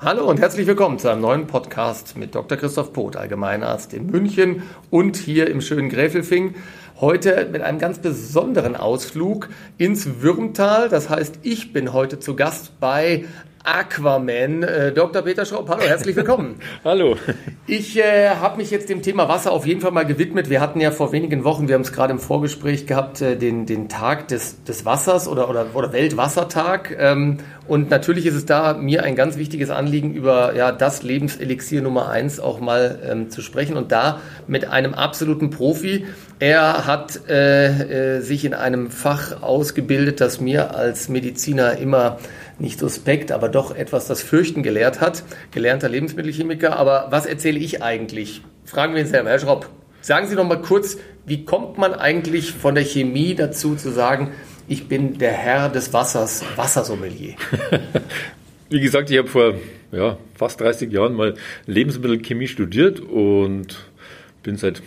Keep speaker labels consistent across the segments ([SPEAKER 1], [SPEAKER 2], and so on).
[SPEAKER 1] Hallo und herzlich willkommen zu einem neuen Podcast mit Dr. Christoph Poth, Allgemeinarzt in München und hier im schönen Gräfelfing. Heute mit einem ganz besonderen Ausflug ins Würmtal. Das heißt, ich bin heute zu Gast bei Aquaman. Äh, Dr. Peter Schraub, hallo, herzlich willkommen.
[SPEAKER 2] hallo.
[SPEAKER 1] Ich äh, habe mich jetzt dem Thema Wasser auf jeden Fall mal gewidmet. Wir hatten ja vor wenigen Wochen, wir haben es gerade im Vorgespräch gehabt, äh, den, den Tag des, des Wassers oder, oder, oder Weltwassertag. Ähm, und natürlich ist es da mir ein ganz wichtiges Anliegen, über ja, das Lebenselixier Nummer eins auch mal ähm, zu sprechen. Und da mit einem absoluten Profi. Er hat äh, äh, sich in einem Fach ausgebildet, das mir als Mediziner immer nicht suspekt, aber doch etwas das Fürchten gelehrt hat. Gelernter Lebensmittelchemiker. Aber was erzähle ich eigentlich? Fragen wir ihn selber. Herr Schropp, sagen Sie noch mal kurz, wie kommt man eigentlich von der Chemie dazu zu sagen, ich bin der Herr des Wassers, Wassersommelier?
[SPEAKER 2] Wie gesagt, ich habe vor ja, fast 30 Jahren mal Lebensmittelchemie studiert und bin seit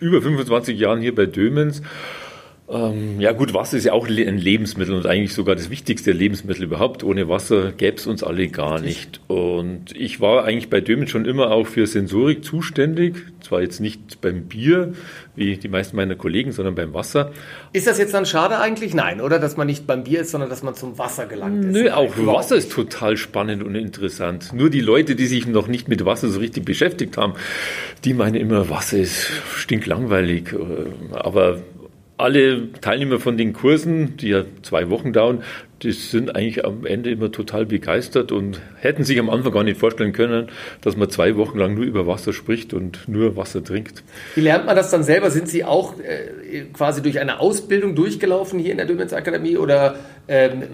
[SPEAKER 2] über 25 Jahren hier bei Dömens ähm, ja gut, Wasser ist ja auch ein Lebensmittel und eigentlich sogar das wichtigste Lebensmittel überhaupt. Ohne Wasser gäbe es uns alle gar nicht. Und ich war eigentlich bei Dömen schon immer auch für Sensorik zuständig. Zwar jetzt nicht beim Bier, wie die meisten meiner Kollegen, sondern beim Wasser.
[SPEAKER 1] Ist das jetzt dann schade eigentlich? Nein, oder? Dass man nicht beim Bier ist, sondern dass man zum Wasser gelangt ist.
[SPEAKER 2] Nö, auch Wasser ist total spannend und interessant. Nur die Leute, die sich noch nicht mit Wasser so richtig beschäftigt haben, die meinen immer, Wasser ist stinklangweilig. Aber alle Teilnehmer von den Kursen, die ja zwei Wochen dauern, die sind eigentlich am Ende immer total begeistert und hätten sich am Anfang gar nicht vorstellen können, dass man zwei Wochen lang nur über Wasser spricht und nur Wasser trinkt.
[SPEAKER 1] Wie lernt man das dann selber? Sind Sie auch äh, quasi durch eine Ausbildung durchgelaufen hier in der Dömens Akademie oder ähm,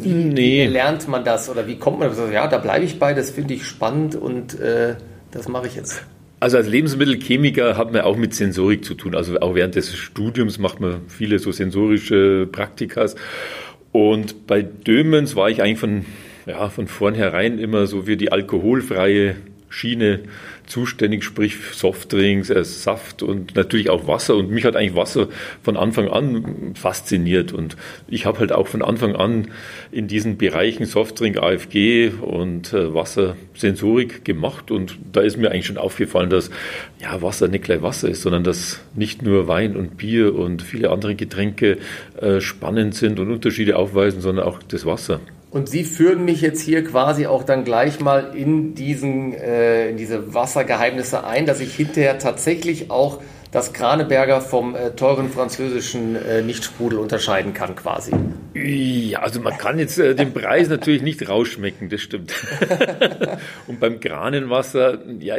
[SPEAKER 1] wie, nee. wie, lernt man das oder wie kommt man das? Ja, da bleibe ich bei, das finde ich spannend und äh, das mache ich jetzt.
[SPEAKER 2] Also als Lebensmittelchemiker hat man auch mit Sensorik zu tun. Also auch während des Studiums macht man viele so sensorische Praktikas. Und bei Dömens war ich eigentlich von, ja, von vornherein immer so für die alkoholfreie Schiene zuständig, sprich Softdrinks, äh, Saft und natürlich auch Wasser. Und mich hat eigentlich Wasser von Anfang an fasziniert. Und ich habe halt auch von Anfang an in diesen Bereichen Softdrink, AFG und äh, Wassersensorik gemacht. Und da ist mir eigentlich schon aufgefallen, dass ja, Wasser nicht gleich Wasser ist, sondern dass nicht nur Wein und Bier und viele andere Getränke äh, spannend sind und Unterschiede aufweisen, sondern auch das Wasser.
[SPEAKER 1] Und Sie führen mich jetzt hier quasi auch dann gleich mal in, diesen, äh, in diese Wassergeheimnisse ein, dass ich hinterher tatsächlich auch das Kraneberger vom äh, teuren französischen äh, Nichtsprudel unterscheiden kann quasi.
[SPEAKER 2] Ja, also man kann jetzt äh, den Preis natürlich nicht rausschmecken, das stimmt. Und beim Kranenwasser, ja,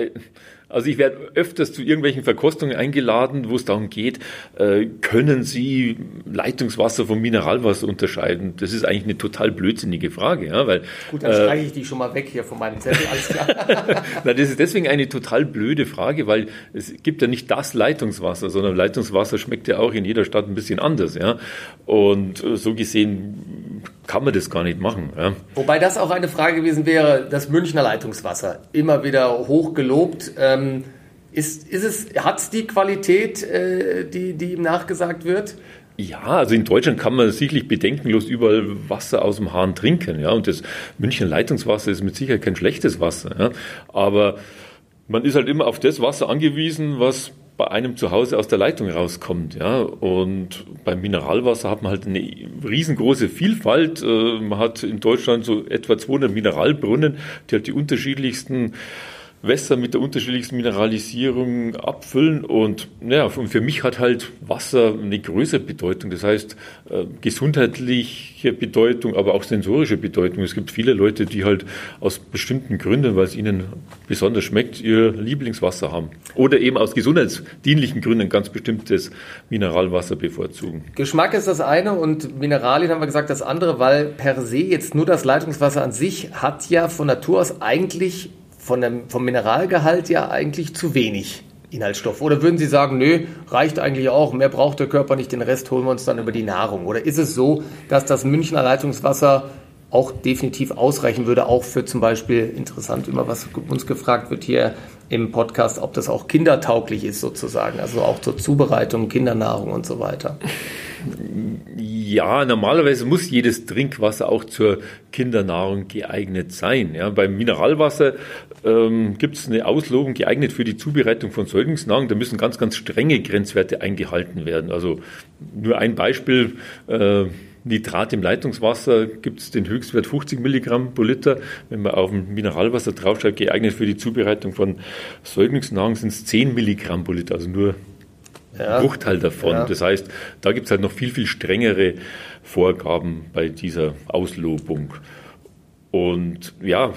[SPEAKER 2] also ich werde öfters zu irgendwelchen Verkostungen eingeladen, wo es darum geht, äh, können Sie Leitungswasser vom Mineralwasser unterscheiden? Das ist eigentlich eine total blödsinnige Frage. Ja, weil,
[SPEAKER 1] Gut, dann äh, streiche ich die schon mal weg hier von meinem Zettel, alles klar.
[SPEAKER 2] Na, das ist deswegen eine total blöde Frage, weil es gibt ja nicht das Leitungswasser, sondern Leitungswasser schmeckt ja auch in jeder Stadt ein bisschen anders. Ja? Und äh, so gesehen kann man das gar nicht machen. Ja.
[SPEAKER 1] Wobei das auch eine Frage gewesen wäre, das Münchner Leitungswasser, immer wieder hoch gelobt. Ähm, ist, ist es, hat es die Qualität, äh, die, die ihm nachgesagt wird?
[SPEAKER 2] Ja, also in Deutschland kann man sicherlich bedenkenlos überall Wasser aus dem Hahn trinken. Ja, und das Münchner Leitungswasser ist mit Sicherheit kein schlechtes Wasser. Ja. Aber man ist halt immer auf das Wasser angewiesen, was bei einem zu Hause aus der Leitung rauskommt. Ja? Und beim Mineralwasser hat man halt eine riesengroße Vielfalt. Äh, man hat in Deutschland so etwa 200 Mineralbrunnen, die halt die unterschiedlichsten Wässer mit der unterschiedlichsten Mineralisierung abfüllen. Und ja, für mich hat halt Wasser eine größere Bedeutung. Das heißt, äh, gesundheitliche Bedeutung, aber auch sensorische Bedeutung. Es gibt viele Leute, die halt aus bestimmten Gründen, weil es ihnen besonders schmeckt, ihr Lieblingswasser haben. Oder eben aus gesundheitsdienlichen Gründen ganz bestimmtes Mineralwasser bevorzugen.
[SPEAKER 1] Geschmack ist das eine und Mineralien haben wir gesagt das andere, weil per se jetzt nur das Leitungswasser an sich hat ja von Natur aus eigentlich von dem, vom Mineralgehalt ja eigentlich zu wenig Inhaltsstoff. Oder würden Sie sagen, nö, reicht eigentlich auch, mehr braucht der Körper nicht, den Rest holen wir uns dann über die Nahrung? Oder ist es so, dass das Münchner Leitungswasser auch definitiv ausreichen würde, auch für zum Beispiel, interessant, immer was uns gefragt wird hier im Podcast, ob das auch kindertauglich ist sozusagen, also auch zur Zubereitung, Kindernahrung und so weiter.
[SPEAKER 2] Ja, normalerweise muss jedes Trinkwasser auch zur Kindernahrung geeignet sein. Ja, beim Mineralwasser ähm, gibt es eine Auslobung geeignet für die Zubereitung von Säuglingsnahrung. Da müssen ganz, ganz strenge Grenzwerte eingehalten werden. Also nur ein Beispiel. Äh, Nitrat im Leitungswasser gibt es den Höchstwert 50 Milligramm pro Liter. Wenn man auf dem Mineralwasser draufschreibt, geeignet für die Zubereitung von Säuglingsnahrung, sind es 10 Milligramm pro Liter, also nur ja. Bruchteil davon. Ja. Das heißt, da gibt es halt noch viel, viel strengere Vorgaben bei dieser Auslobung. Und ja,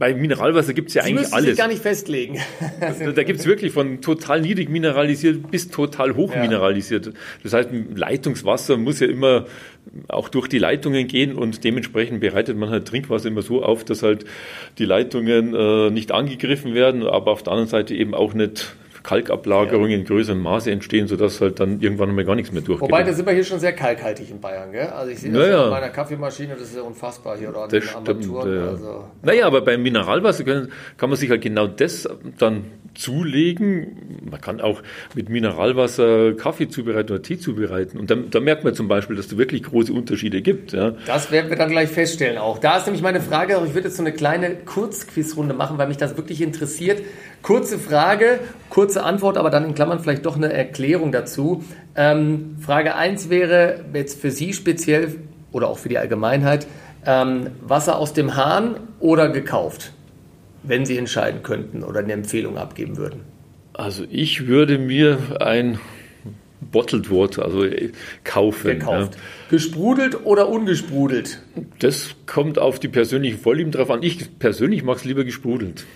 [SPEAKER 2] bei Mineralwasser gibt es ja Sie eigentlich alles.
[SPEAKER 1] Sich gar nicht festlegen.
[SPEAKER 2] da da gibt es wirklich von total niedrig mineralisiert bis total hoch ja. mineralisiert. Das heißt, Leitungswasser muss ja immer auch durch die Leitungen gehen und dementsprechend bereitet man halt Trinkwasser immer so auf, dass halt die Leitungen äh, nicht angegriffen werden, aber auf der anderen Seite eben auch nicht Kalkablagerungen ja. in größerem Maße entstehen, sodass halt dann irgendwann mal gar nichts mehr durchgeht.
[SPEAKER 1] Wobei, da sind wir hier schon sehr kalkhaltig in Bayern, gell? Also ich sehe das naja. in meiner Kaffeemaschine, das ist ja unfassbar hier oder an das den Armaturen.
[SPEAKER 2] Ja. Also, naja, aber beim Mineralwasser können, kann man sich halt genau das dann zulegen. Man kann auch mit Mineralwasser Kaffee zubereiten oder Tee zubereiten. Und da, da merkt man zum Beispiel, dass es wirklich große Unterschiede gibt. Ja.
[SPEAKER 1] Das werden wir dann gleich feststellen auch. Da ist nämlich meine Frage, ich würde jetzt so eine kleine Kurzquizrunde machen, weil mich das wirklich interessiert. Kurze Frage, kurze Antwort, aber dann in Klammern vielleicht doch eine Erklärung dazu. Ähm, Frage 1 wäre jetzt für Sie speziell oder auch für die Allgemeinheit, ähm, Wasser aus dem Hahn oder gekauft? wenn Sie entscheiden könnten oder eine Empfehlung abgeben würden?
[SPEAKER 2] Also ich würde mir ein Bottled Water, also kaufen.
[SPEAKER 1] Gekauft. Ja. Gesprudelt oder ungesprudelt?
[SPEAKER 2] Das kommt auf die persönlichen Vorlieben drauf an. Ich persönlich mag es lieber gesprudelt.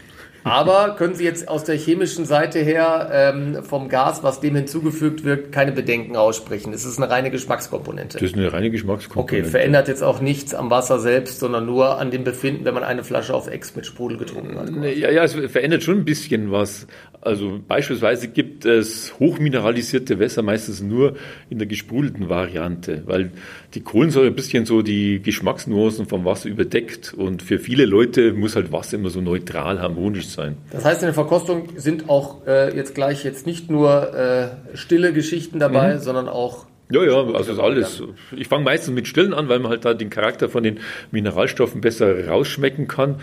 [SPEAKER 1] Aber können Sie jetzt aus der chemischen Seite her ähm, vom Gas, was dem hinzugefügt wird, keine Bedenken aussprechen? Es ist eine reine Geschmackskomponente.
[SPEAKER 2] Das ist eine reine Geschmackskomponente.
[SPEAKER 1] Okay, verändert jetzt auch nichts am Wasser selbst, sondern nur an dem Befinden, wenn man eine Flasche auf Ex mit Sprudel getrunken hat.
[SPEAKER 2] Ja, ja, es verändert schon ein bisschen was. Also beispielsweise gibt es hochmineralisierte Wässer meistens nur in der gesprudelten Variante, weil die Kohlensäure ein bisschen so die Geschmacksnuancen vom Wasser überdeckt und für viele Leute muss halt Wasser immer so neutral, harmonisch sein.
[SPEAKER 1] Das heißt, in der Verkostung sind auch äh, jetzt gleich jetzt nicht nur äh, stille Geschichten dabei, mhm. sondern auch
[SPEAKER 2] ja, ja, also ist alles. Ich fange meistens mit Stillen an, weil man halt da den Charakter von den Mineralstoffen besser rausschmecken kann.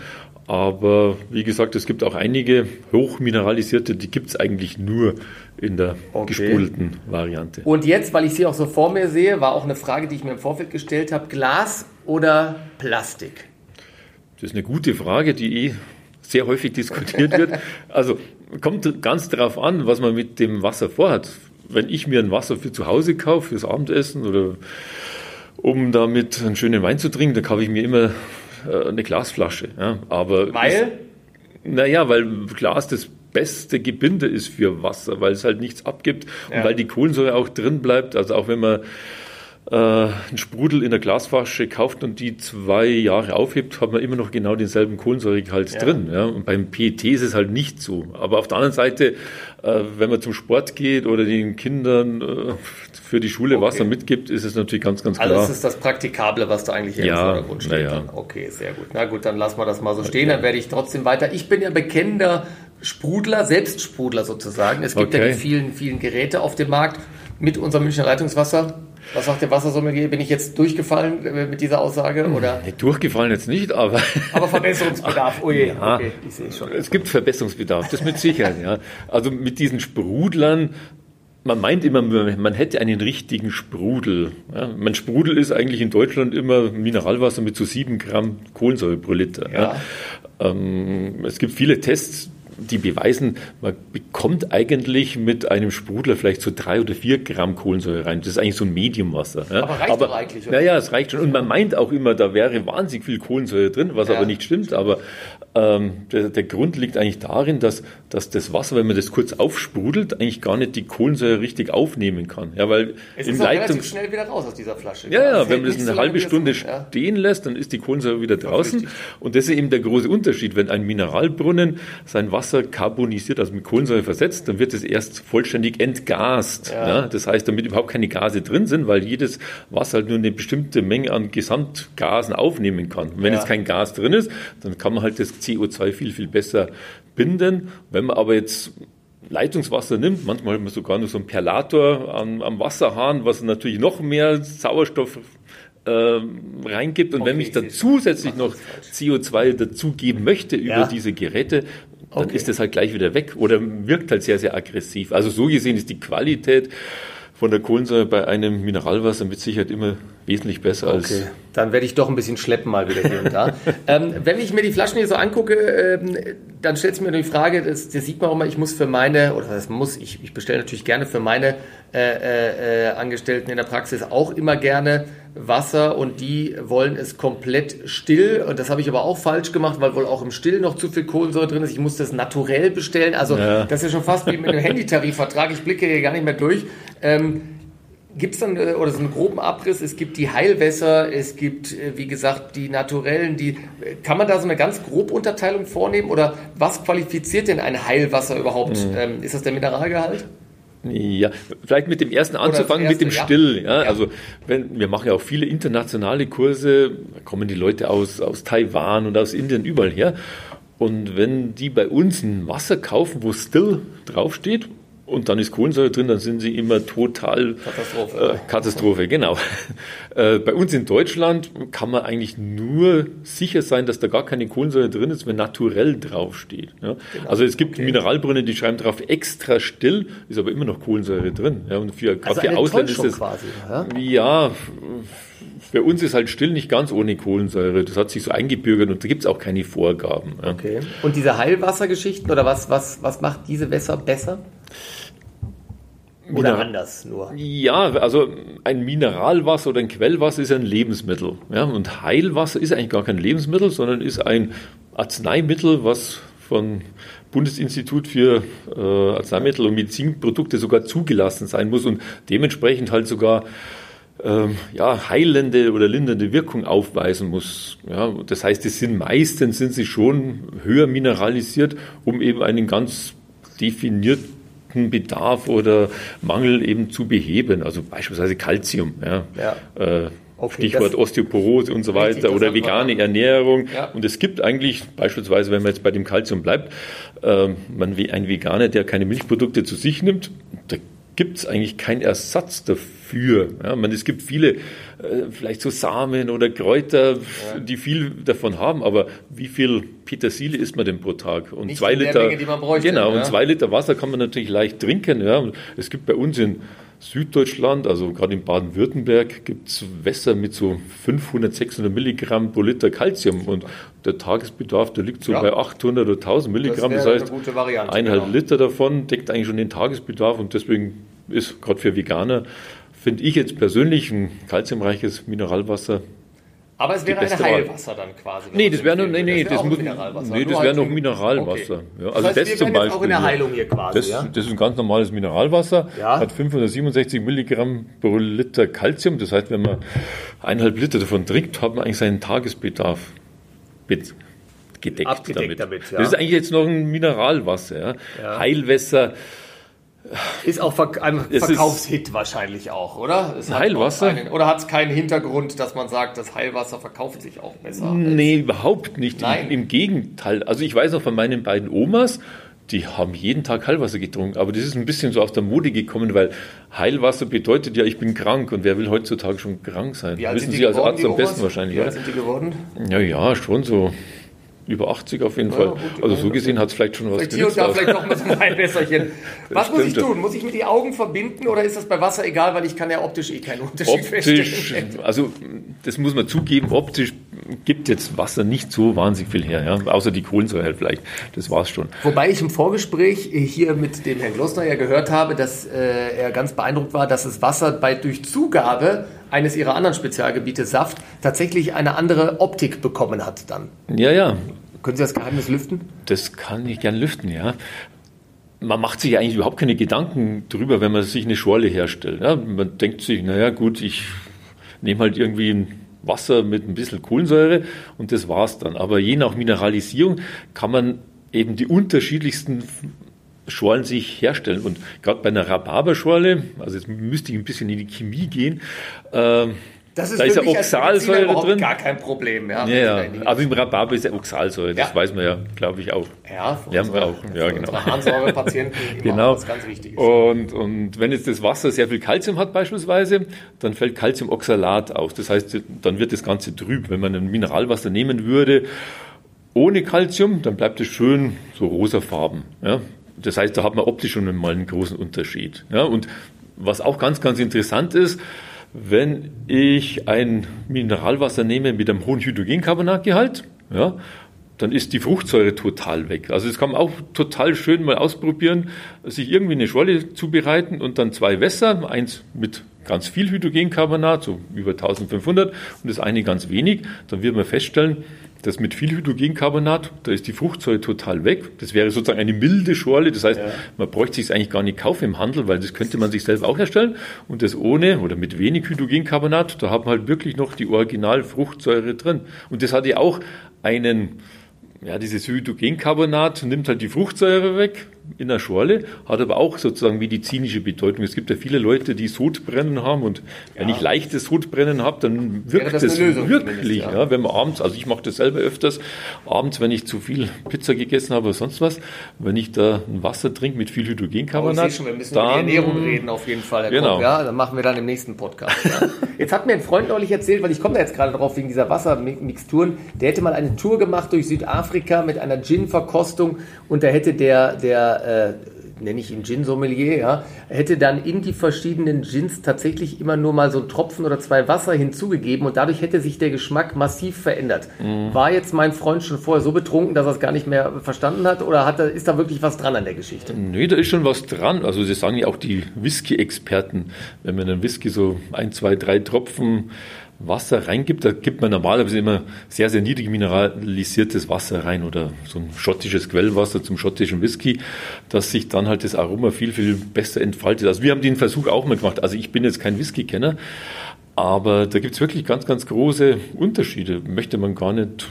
[SPEAKER 2] Aber wie gesagt, es gibt auch einige hochmineralisierte, die gibt es eigentlich nur in der okay. gesprudelten Variante.
[SPEAKER 1] Und jetzt, weil ich sie auch so vor mir sehe, war auch eine Frage, die ich mir im Vorfeld gestellt habe: Glas oder Plastik?
[SPEAKER 2] Das ist eine gute Frage, die eh sehr häufig diskutiert wird. Also kommt ganz darauf an, was man mit dem Wasser vorhat. Wenn ich mir ein Wasser für zu Hause kaufe, fürs Abendessen oder um damit einen schönen Wein zu trinken, dann kaufe ich mir immer äh, eine Glasflasche. Ja. Aber
[SPEAKER 1] weil?
[SPEAKER 2] Naja, weil Glas das beste Gebinde ist für Wasser, weil es halt nichts abgibt ja. und weil die Kohlensäure auch drin bleibt. Also auch wenn man einen Sprudel in der Glasflasche kauft und die zwei Jahre aufhebt, hat man immer noch genau denselben Kohlensäuregehalt ja. drin. Ja? Und beim PET ist es halt nicht so. Aber auf der anderen Seite, äh, wenn man zum Sport geht oder den Kindern äh, für die Schule okay. Wasser mitgibt, ist es natürlich ganz, ganz klar.
[SPEAKER 1] Also das ist das Praktikable, was da eigentlich
[SPEAKER 2] ja, im Vordergrund
[SPEAKER 1] steht. Ja. Okay, sehr gut. Na gut, dann lassen wir das mal so stehen, dann werde ich trotzdem weiter. Ich bin ja bekennender Sprudler, Selbstsprudler sozusagen. Es gibt okay. ja die vielen, vielen Geräte auf dem Markt mit unserem Münchner Leitungswasser. Was sagt der Wassersommelier? Bin ich jetzt durchgefallen äh, mit dieser Aussage? Oder?
[SPEAKER 2] Nee, durchgefallen jetzt nicht, aber.
[SPEAKER 1] Aber Verbesserungsbedarf, oh je,
[SPEAKER 2] ja, okay, ich sehe schon. Es gibt Verbesserungsbedarf, das mit Sicherheit, ja. Also mit diesen Sprudlern, man meint immer, man hätte einen richtigen Sprudel. Ja, mein Sprudel ist eigentlich in Deutschland immer Mineralwasser mit so sieben Gramm Kohlensäure pro Liter. Ja. Ja. Ähm, es gibt viele Tests, die beweisen, man bekommt eigentlich mit einem Sprudler vielleicht so drei oder vier Gramm Kohlensäure rein. Das ist eigentlich so ein Mediumwasser.
[SPEAKER 1] Ja. Aber reicht aber, doch eigentlich.
[SPEAKER 2] Oder? Naja, es reicht schon. Und man meint auch immer, da wäre wahnsinnig viel Kohlensäure drin, was ja, aber nicht stimmt. Aber ähm, der, der, Grund liegt eigentlich darin, dass, dass das Wasser, wenn man das kurz aufsprudelt, eigentlich gar nicht die Kohlensäure richtig aufnehmen kann. Ja, weil
[SPEAKER 1] es ist Leitung, relativ schnell wieder raus aus dieser Flasche.
[SPEAKER 2] Ja, ja, wenn man das eine so halbe Stunde stehen lässt, dann ist die Kohlensäure wieder draußen. Und das ist eben der große Unterschied. Wenn ein Mineralbrunnen sein Wasser karbonisiert, also mit Kohlensäure versetzt, dann wird es erst vollständig entgast. Ja. ja. das heißt, damit überhaupt keine Gase drin sind, weil jedes Wasser halt nur eine bestimmte Menge an Gesamtgasen aufnehmen kann. Und wenn ja. jetzt kein Gas drin ist, dann kann man halt das CO2 viel, viel besser binden. Wenn man aber jetzt Leitungswasser nimmt, manchmal hat man sogar noch so einen Perlator am, am Wasserhahn, was natürlich noch mehr Sauerstoff äh, reingibt. Und okay, wenn ich dann zusätzlich noch CO2 dazugeben möchte über ja. diese Geräte, dann okay. ist das halt gleich wieder weg oder wirkt halt sehr, sehr aggressiv. Also so gesehen ist die Qualität von der Kohlensäure bei einem Mineralwasser mit Sicherheit immer wesentlich besser okay. als.
[SPEAKER 1] Dann werde ich doch ein bisschen schleppen mal wieder hier und da. ähm, wenn ich mir die Flaschen hier so angucke, ähm, dann stellt sich mir die Frage, das, das, sieht man auch mal, ich muss für meine, oder das muss, ich, ich bestelle natürlich gerne für meine äh, äh, äh, Angestellten in der Praxis auch immer gerne Wasser und die wollen es komplett still. Und das habe ich aber auch falsch gemacht, weil wohl auch im Still noch zu viel Kohlensäure drin ist. Ich muss das naturell bestellen. Also ja. das ist ja schon fast wie mit einem Handytarifvertrag. Ich blicke hier gar nicht mehr durch. Ähm, Gibt es dann, äh, oder so einen groben Abriss, es gibt die Heilwässer, es gibt, äh, wie gesagt, die naturellen, die, kann man da so eine ganz grobe Unterteilung vornehmen oder was qualifiziert denn ein Heilwasser überhaupt? Mhm. Ähm, ist das der Mineralgehalt?
[SPEAKER 2] Ja, vielleicht mit dem ersten anzufangen, erste, mit dem Still. Ja. ja. Also wenn, wir machen ja auch viele internationale Kurse, da kommen die Leute aus, aus Taiwan und aus Indien überall her. Und wenn die bei uns ein Wasser kaufen, wo Still draufsteht, und dann ist Kohlensäure drin, dann sind sie immer total
[SPEAKER 1] Katastrophe.
[SPEAKER 2] Äh, Katastrophe, genau. Äh, bei uns in Deutschland kann man eigentlich nur sicher sein, dass da gar keine Kohlensäure drin ist, wenn naturell draufsteht. Ja? Genau. Also es gibt okay. Mineralbrunnen, die schreiben drauf extra still, ist aber immer noch Kohlensäure drin. Ja? Und für,
[SPEAKER 1] also für Ausländer ist es quasi,
[SPEAKER 2] ja? ja für uns ist halt still nicht ganz ohne Kohlensäure. Das hat sich so eingebürgert und da gibt es auch keine Vorgaben.
[SPEAKER 1] Ja. Okay. Und diese Heilwassergeschichten oder was, was, was macht diese Wässer besser? Oder anders nur?
[SPEAKER 2] Ja, also ein Mineralwasser oder ein Quellwasser ist ein Lebensmittel. Ja? Und Heilwasser ist eigentlich gar kein Lebensmittel, sondern ist ein Arzneimittel, was von Bundesinstitut für äh, Arzneimittel und Medizinprodukte sogar zugelassen sein muss und dementsprechend halt sogar ähm, ja, heilende oder lindernde Wirkung aufweisen muss. Ja, das heißt, es sind meistens sind sie schon höher mineralisiert, um eben einen ganz definierten Bedarf oder Mangel eben zu beheben. Also beispielsweise Calcium. Ja. ja. Äh, Okay, Stichwort Osteoporose und so weiter oder vegane Ernährung. Ja. Und es gibt eigentlich beispielsweise, wenn man jetzt bei dem Calcium bleibt, äh, man ein Veganer, der keine Milchprodukte zu sich nimmt, da gibt es eigentlich keinen Ersatz dafür. Ja, man, es gibt viele, äh, vielleicht so Samen oder Kräuter, ja. die viel davon haben, aber wie viel Petersilie isst man denn pro Tag? Und Nicht zwei Liter, Menge, bräuchte, genau, ja. und zwei Liter Wasser kann man natürlich leicht trinken. Ja. Es gibt bei uns in Süddeutschland, also gerade in Baden-Württemberg, gibt es Wässer mit so 500, 600 Milligramm pro Liter Calcium und der Tagesbedarf, der liegt so ja. bei 800 oder 1000 Milligramm. Das, das heißt, eineinhalb genau. Liter davon deckt eigentlich schon den Tagesbedarf und deswegen ist gerade für Veganer, finde ich jetzt persönlich ein kalziumreiches Mineralwasser
[SPEAKER 1] aber es wäre ein Heilwasser dann quasi.
[SPEAKER 2] Nee, das wäre noch, nee, nee, das, das muss, Mineralwasser. Nee, das wäre noch Mineralwasser. Okay. Ja, also das, heißt, das zum Beispiel. auch in
[SPEAKER 1] der Heilung hier quasi.
[SPEAKER 2] Das, ja? das ist ein ganz normales Mineralwasser, ja. hat 567 Milligramm pro Liter Kalzium. Das heißt, wenn man eineinhalb Liter davon trinkt, hat man eigentlich seinen Tagesbedarf gedeckt
[SPEAKER 1] Abgedeckt damit. damit
[SPEAKER 2] ja. Das ist eigentlich jetzt noch ein Mineralwasser. Ja. Heilwässer
[SPEAKER 1] ist auch ein Verkaufshit wahrscheinlich auch, oder?
[SPEAKER 2] Es Heilwasser?
[SPEAKER 1] Einen, oder hat es keinen Hintergrund, dass man sagt, das Heilwasser verkauft sich auch besser?
[SPEAKER 2] Nee, überhaupt nicht. Nein. Im, Im, Gegenteil. Also ich weiß noch von meinen beiden Omas, die haben jeden Tag Heilwasser getrunken. Aber das ist ein bisschen so aus der Mode gekommen, weil Heilwasser bedeutet ja, ich bin krank. Und wer will heutzutage schon krank sein?
[SPEAKER 1] Wissen Sie als Arzt am besten wahrscheinlich, Wie alt
[SPEAKER 2] sind die geworden? Ja, ja, schon so über 80 auf jeden ja, Fall. Gut, also so gesehen hat es vielleicht schon was
[SPEAKER 1] vielleicht Hier und da vielleicht noch mal so ein Wässerchen. Was muss ich tun? Muss ich mir die Augen verbinden oder ist das bei Wasser egal, weil ich kann ja optisch eh keinen Unterschied
[SPEAKER 2] optisch, feststellen? Also das muss man zugeben, optisch gibt jetzt Wasser nicht so wahnsinnig viel her, ja? außer die Kohlensäure halt vielleicht. Das war es schon.
[SPEAKER 1] Wobei ich im Vorgespräch hier mit dem Herrn Glossner ja gehört habe, dass äh, er ganz beeindruckt war, dass das Wasser bei durch Zugabe eines ihrer anderen Spezialgebiete Saft tatsächlich eine andere Optik bekommen hat dann.
[SPEAKER 2] Ja, ja.
[SPEAKER 1] Können Sie das Geheimnis lüften?
[SPEAKER 2] Das kann ich gern lüften, ja. Man macht sich eigentlich überhaupt keine Gedanken drüber, wenn man sich eine Schorle herstellt. Ja, man denkt sich, naja gut, ich nehme halt irgendwie ein Wasser mit ein bisschen Kohlensäure und das war's dann. Aber je nach Mineralisierung kann man eben die unterschiedlichsten Schorlen sich herstellen. Und gerade bei einer Rhabarberschorle, also jetzt müsste ich ein bisschen in die Chemie gehen, äh,
[SPEAKER 1] Das ist
[SPEAKER 2] da ist ja Oxalsäure drin.
[SPEAKER 1] gar kein Problem. Ja,
[SPEAKER 2] Ja, ja. aber im Rhabarber ist ja Oxalsäure, das
[SPEAKER 1] Ja.
[SPEAKER 2] weiß man ja, glaube ich, auch.
[SPEAKER 1] ja, für
[SPEAKER 2] Lernen wir
[SPEAKER 1] unsere-
[SPEAKER 2] auch. Ja, genau.
[SPEAKER 1] Harnsäurepatienten
[SPEAKER 2] Genau.
[SPEAKER 1] was ganz Wichtiges.
[SPEAKER 2] Und, und wenn jetzt das Wasser sehr viel Kalzium hat beispielsweise, dann fällt Calciumoxalat aus. Das heißt, dann wird das Ganze trüb. Wenn man ein Mineralwasser nehmen würde ohne Calcium, dann bleibt es schön so rosafarben. Ja? Das heißt, da hat man optisch schon mal einen großen Unterschied. Ja? Und was auch ganz, ganz interessant ist, wenn ich ein Mineralwasser nehme mit einem hohen Hydrogencarbonatgehalt, ja, dann ist die Fruchtsäure total weg. Also das kann man auch total schön mal ausprobieren, sich irgendwie eine Schorle zubereiten und dann zwei Wässer, eins mit ganz viel Hydrogencarbonat, so über 1500 und das eine ganz wenig, dann wird man feststellen, dass mit viel Hydrogencarbonat, da ist die Fruchtsäure total weg. Das wäre sozusagen eine milde Schorle, das heißt, man bräuchte sich eigentlich gar nicht kaufen im Handel, weil das könnte man sich selber auch herstellen. Und das ohne oder mit wenig Hydrogencarbonat, da hat man halt wirklich noch die Originalfruchtsäure drin. Und das hat ja auch einen ja, dieses Hydrogencarbonat nimmt halt die Fruchtsäure weg in der Schorle, hat aber auch sozusagen medizinische Bedeutung. Es gibt ja viele Leute, die Sodbrennen haben und wenn ich leichtes Sodbrennen habe, dann wirkt
[SPEAKER 1] Lösung
[SPEAKER 2] wirklich.
[SPEAKER 1] ja.
[SPEAKER 2] Ja. wenn man abends, also ich mache das selber öfters, abends, wenn ich zu viel Pizza gegessen habe oder sonst was, wenn ich da ein Wasser trinke mit viel
[SPEAKER 1] Oh,
[SPEAKER 2] Hydrogencarbonat,
[SPEAKER 1] sehe schon, wir müssen über die Ernährung reden auf jeden Fall. Herr
[SPEAKER 2] Genau.
[SPEAKER 1] Kopp, ja, dann machen wir dann im nächsten Podcast. Ja. Jetzt hat mir ein Freund neulich erzählt, weil ich komme da jetzt gerade drauf wegen dieser Wassermixturen, der hätte mal eine Tour gemacht durch Südafrika mit einer Gin-Verkostung und da hätte der, der äh, nenne ich ihn Gin-Sommelier, ja, hätte dann in die verschiedenen Gins tatsächlich immer nur mal so einen Tropfen oder zwei Wasser hinzugegeben und dadurch hätte sich der Geschmack massiv verändert.
[SPEAKER 2] Mhm.
[SPEAKER 1] War jetzt mein Freund schon vorher so betrunken, dass er es gar nicht mehr verstanden hat oder hat ist da wirklich was dran an der Geschichte?
[SPEAKER 2] Nee, da ist schon was dran. Also das sagen ja auch die Whisky-Experten. Wenn man in einen Whisky so ein, zwei, drei Tropfen Wasser reingibt, da gibt man normalerweise immer sehr, sehr niedrig mineralisiertes Wasser rein oder so ein schottisches Quellwasser zum schottischen Whisky, dass sich dann halt das Aroma viel, viel besser entfaltet. Also wir haben den Versuch auch mal gemacht. Also ich bin jetzt kein Whisky-Kenner, aber da gibt es wirklich ganz, ganz große Unterschiede. Möchte man gar nicht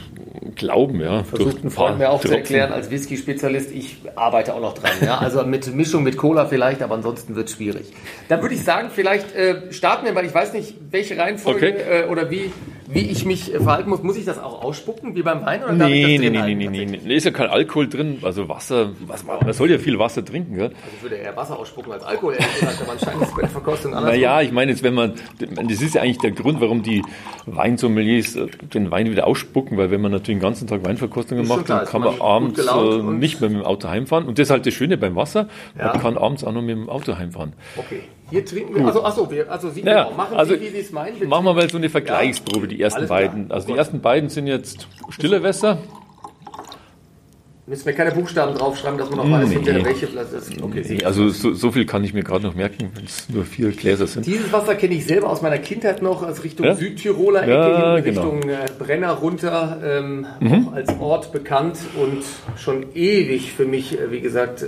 [SPEAKER 2] glauben. Ja,
[SPEAKER 1] Versucht ein Freund mir auch zu
[SPEAKER 2] Tropfen.
[SPEAKER 1] erklären als Whisky-Spezialist, ich arbeite auch noch dran. Ja? Also mit Mischung mit Cola vielleicht, aber ansonsten wird es schwierig. Dann würde ich sagen, vielleicht äh, starten wir, weil ich weiß nicht, welche Reihenfolge
[SPEAKER 2] Okay.
[SPEAKER 1] äh, oder wie, wie ich mich äh, verhalten muss. Muss ich das auch ausspucken, wie beim Wein? Oder
[SPEAKER 2] Nee, nee, nee,
[SPEAKER 1] halten,
[SPEAKER 2] nee, nee, nee. Da ist ja kein Alkohol drin, also Wasser, was, man soll ja viel Wasser trinken, gell?
[SPEAKER 1] Also ich würde eher Wasser ausspucken als Alkohol, ehrlich gesagt, aber anscheinend ist es bei der Verkostung anders.
[SPEAKER 2] Naja, ich meine jetzt, wenn man, das ist ja eigentlich der Grund, warum die Weinsommeliers äh, den Wein wieder ausspucken, weil wenn man natürlich den ganzen Tag Weinverkostungen
[SPEAKER 1] Ist schon
[SPEAKER 2] macht,
[SPEAKER 1] klar,
[SPEAKER 2] dann kann
[SPEAKER 1] man
[SPEAKER 2] abends äh, nicht mehr mit dem Auto heimfahren. Und das ist halt das Schöne beim Wasser,
[SPEAKER 1] Ja.
[SPEAKER 2] man kann abends auch noch mit dem Auto heimfahren.
[SPEAKER 1] Okay, hier trinken wir, also, achso, wir, also Sie,
[SPEAKER 2] Ja,
[SPEAKER 1] genau, machen
[SPEAKER 2] also
[SPEAKER 1] Sie, wie Sie es meinen.
[SPEAKER 2] Machen wir mal so eine Vergleichsprobe, die ersten beiden. Also die ersten beiden sind jetzt stille Wässer.
[SPEAKER 1] Müssen wir keine Buchstaben draufschreiben, dass man noch weiß,
[SPEAKER 2] nee.
[SPEAKER 1] hinterher welche Flasche ist. Okay,
[SPEAKER 2] Nee, Also so, so viel kann ich mir gerade noch merken, wenn es nur vier Gläser sind.
[SPEAKER 1] Dieses Wasser kenne ich selber aus meiner Kindheit noch, als Richtung
[SPEAKER 2] Ja?
[SPEAKER 1] Südtiroler Ecke,
[SPEAKER 2] Ja,
[SPEAKER 1] hin,
[SPEAKER 2] genau.
[SPEAKER 1] Richtung äh, Brenner runter, ähm,
[SPEAKER 2] Mhm.
[SPEAKER 1] auch als Ort bekannt und schon ewig für mich, äh, wie gesagt, äh,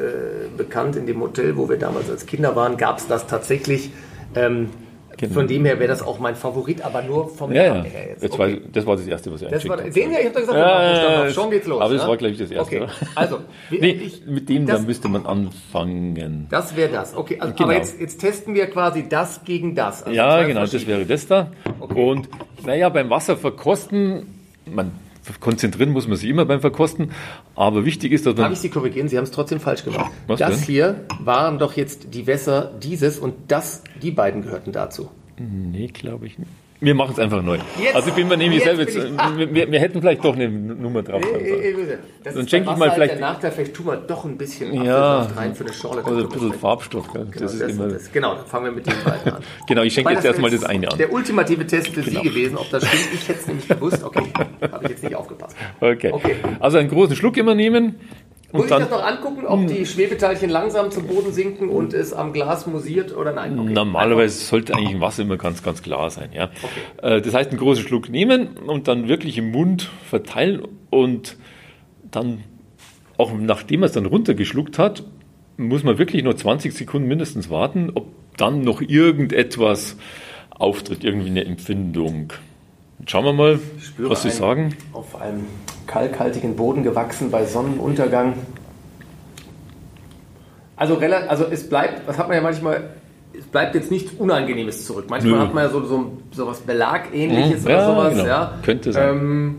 [SPEAKER 1] bekannt. In dem Hotel, wo wir damals als Kinder waren, gab es das tatsächlich. Ähm,
[SPEAKER 2] Genau.
[SPEAKER 1] Von dem her wäre das auch mein Favorit, aber nur vom
[SPEAKER 2] Ja, ja.
[SPEAKER 1] Her jetzt. Okay.
[SPEAKER 2] war, das war das Erste, was ich
[SPEAKER 1] Das war, sehen wir, ich habe doch gesagt,
[SPEAKER 2] Ja,
[SPEAKER 1] schon geht's los.
[SPEAKER 2] aber das
[SPEAKER 1] ja?
[SPEAKER 2] war, glaub ich, das Erste,
[SPEAKER 1] Okay, also,
[SPEAKER 2] Nee,
[SPEAKER 1] ich,
[SPEAKER 2] mit dem,
[SPEAKER 1] das-
[SPEAKER 2] da müsste man anfangen.
[SPEAKER 1] das wäre das. Okay, also,
[SPEAKER 2] Genau.
[SPEAKER 1] aber jetzt, jetzt testen wir quasi das gegen das. Also
[SPEAKER 2] Ja, genau, das wäre das da.
[SPEAKER 1] Okay.
[SPEAKER 2] Und naja, beim Wasser verkosten, man konzentrieren muss man sich immer beim Verkosten, aber wichtig ist, dass
[SPEAKER 1] Darf
[SPEAKER 2] man.
[SPEAKER 1] ich Sie korrigieren? Sie haben es trotzdem falsch gemacht.
[SPEAKER 2] Was
[SPEAKER 1] das
[SPEAKER 2] denn?
[SPEAKER 1] hier waren doch jetzt die Wässer dieses und das, die beiden gehörten dazu.
[SPEAKER 2] Nee, glaube ich nicht. Wir machen es einfach neu.
[SPEAKER 1] Jetzt-
[SPEAKER 2] also ich bin mir nämlich selber jetzt,
[SPEAKER 1] ah.
[SPEAKER 2] wir, wir, wir hätten vielleicht doch eine Nummer drauf
[SPEAKER 1] äh, äh, Das
[SPEAKER 2] Dann schenke ich mal
[SPEAKER 1] halt
[SPEAKER 2] vielleicht-
[SPEAKER 1] Der Nachteil, vielleicht tun wir doch ein bisschen
[SPEAKER 2] Ja,
[SPEAKER 1] rein für eine Schorle. dann
[SPEAKER 2] also ein bisschen. Farbstoff.
[SPEAKER 1] Genau,
[SPEAKER 2] Das ist
[SPEAKER 1] das,
[SPEAKER 2] immer,
[SPEAKER 1] das, genau, dann fangen wir mit den beiden an.
[SPEAKER 2] genau, ich schenke jetzt erstmal das eine an.
[SPEAKER 1] Der ultimative Test für
[SPEAKER 2] Genau.
[SPEAKER 1] Sie gewesen, ob das stimmt. Ich hätte es nämlich gewusst. Okay, habe ich jetzt nicht aufgepasst.
[SPEAKER 2] Okay.
[SPEAKER 1] Okay.
[SPEAKER 2] Also einen großen Schluck immer nehmen.
[SPEAKER 1] Muss
[SPEAKER 2] Und
[SPEAKER 1] ich
[SPEAKER 2] dann,
[SPEAKER 1] das noch angucken, ob die Schwebeteilchen langsam zum Boden sinken und es am Glas musiert oder nein? Okay.
[SPEAKER 2] Normalerweise sollte eigentlich im Wasser immer ganz, ganz klar sein. Ja. Äh, Das heißt, einen großen Schluck nehmen und dann wirklich im Mund verteilen und dann, auch nachdem man es dann runtergeschluckt hat, muss man wirklich nur 20 Sekunden mindestens warten, ob dann noch irgendetwas auftritt, irgendwie eine Empfindung. Schauen wir mal, was Sie sagen.
[SPEAKER 1] Auf einem kalkhaltigen Boden gewachsen bei Sonnenuntergang. Also, also es bleibt, das hat man ja manchmal es bleibt jetzt nichts Unangenehmes zurück. Manchmal
[SPEAKER 2] Nö.
[SPEAKER 1] hat man ja so, so, so was Belagähnliches
[SPEAKER 2] Mhm.
[SPEAKER 1] oder
[SPEAKER 2] Ja,
[SPEAKER 1] sowas.
[SPEAKER 2] genau.
[SPEAKER 1] Ja.
[SPEAKER 2] Könnte sein.
[SPEAKER 1] Ähm,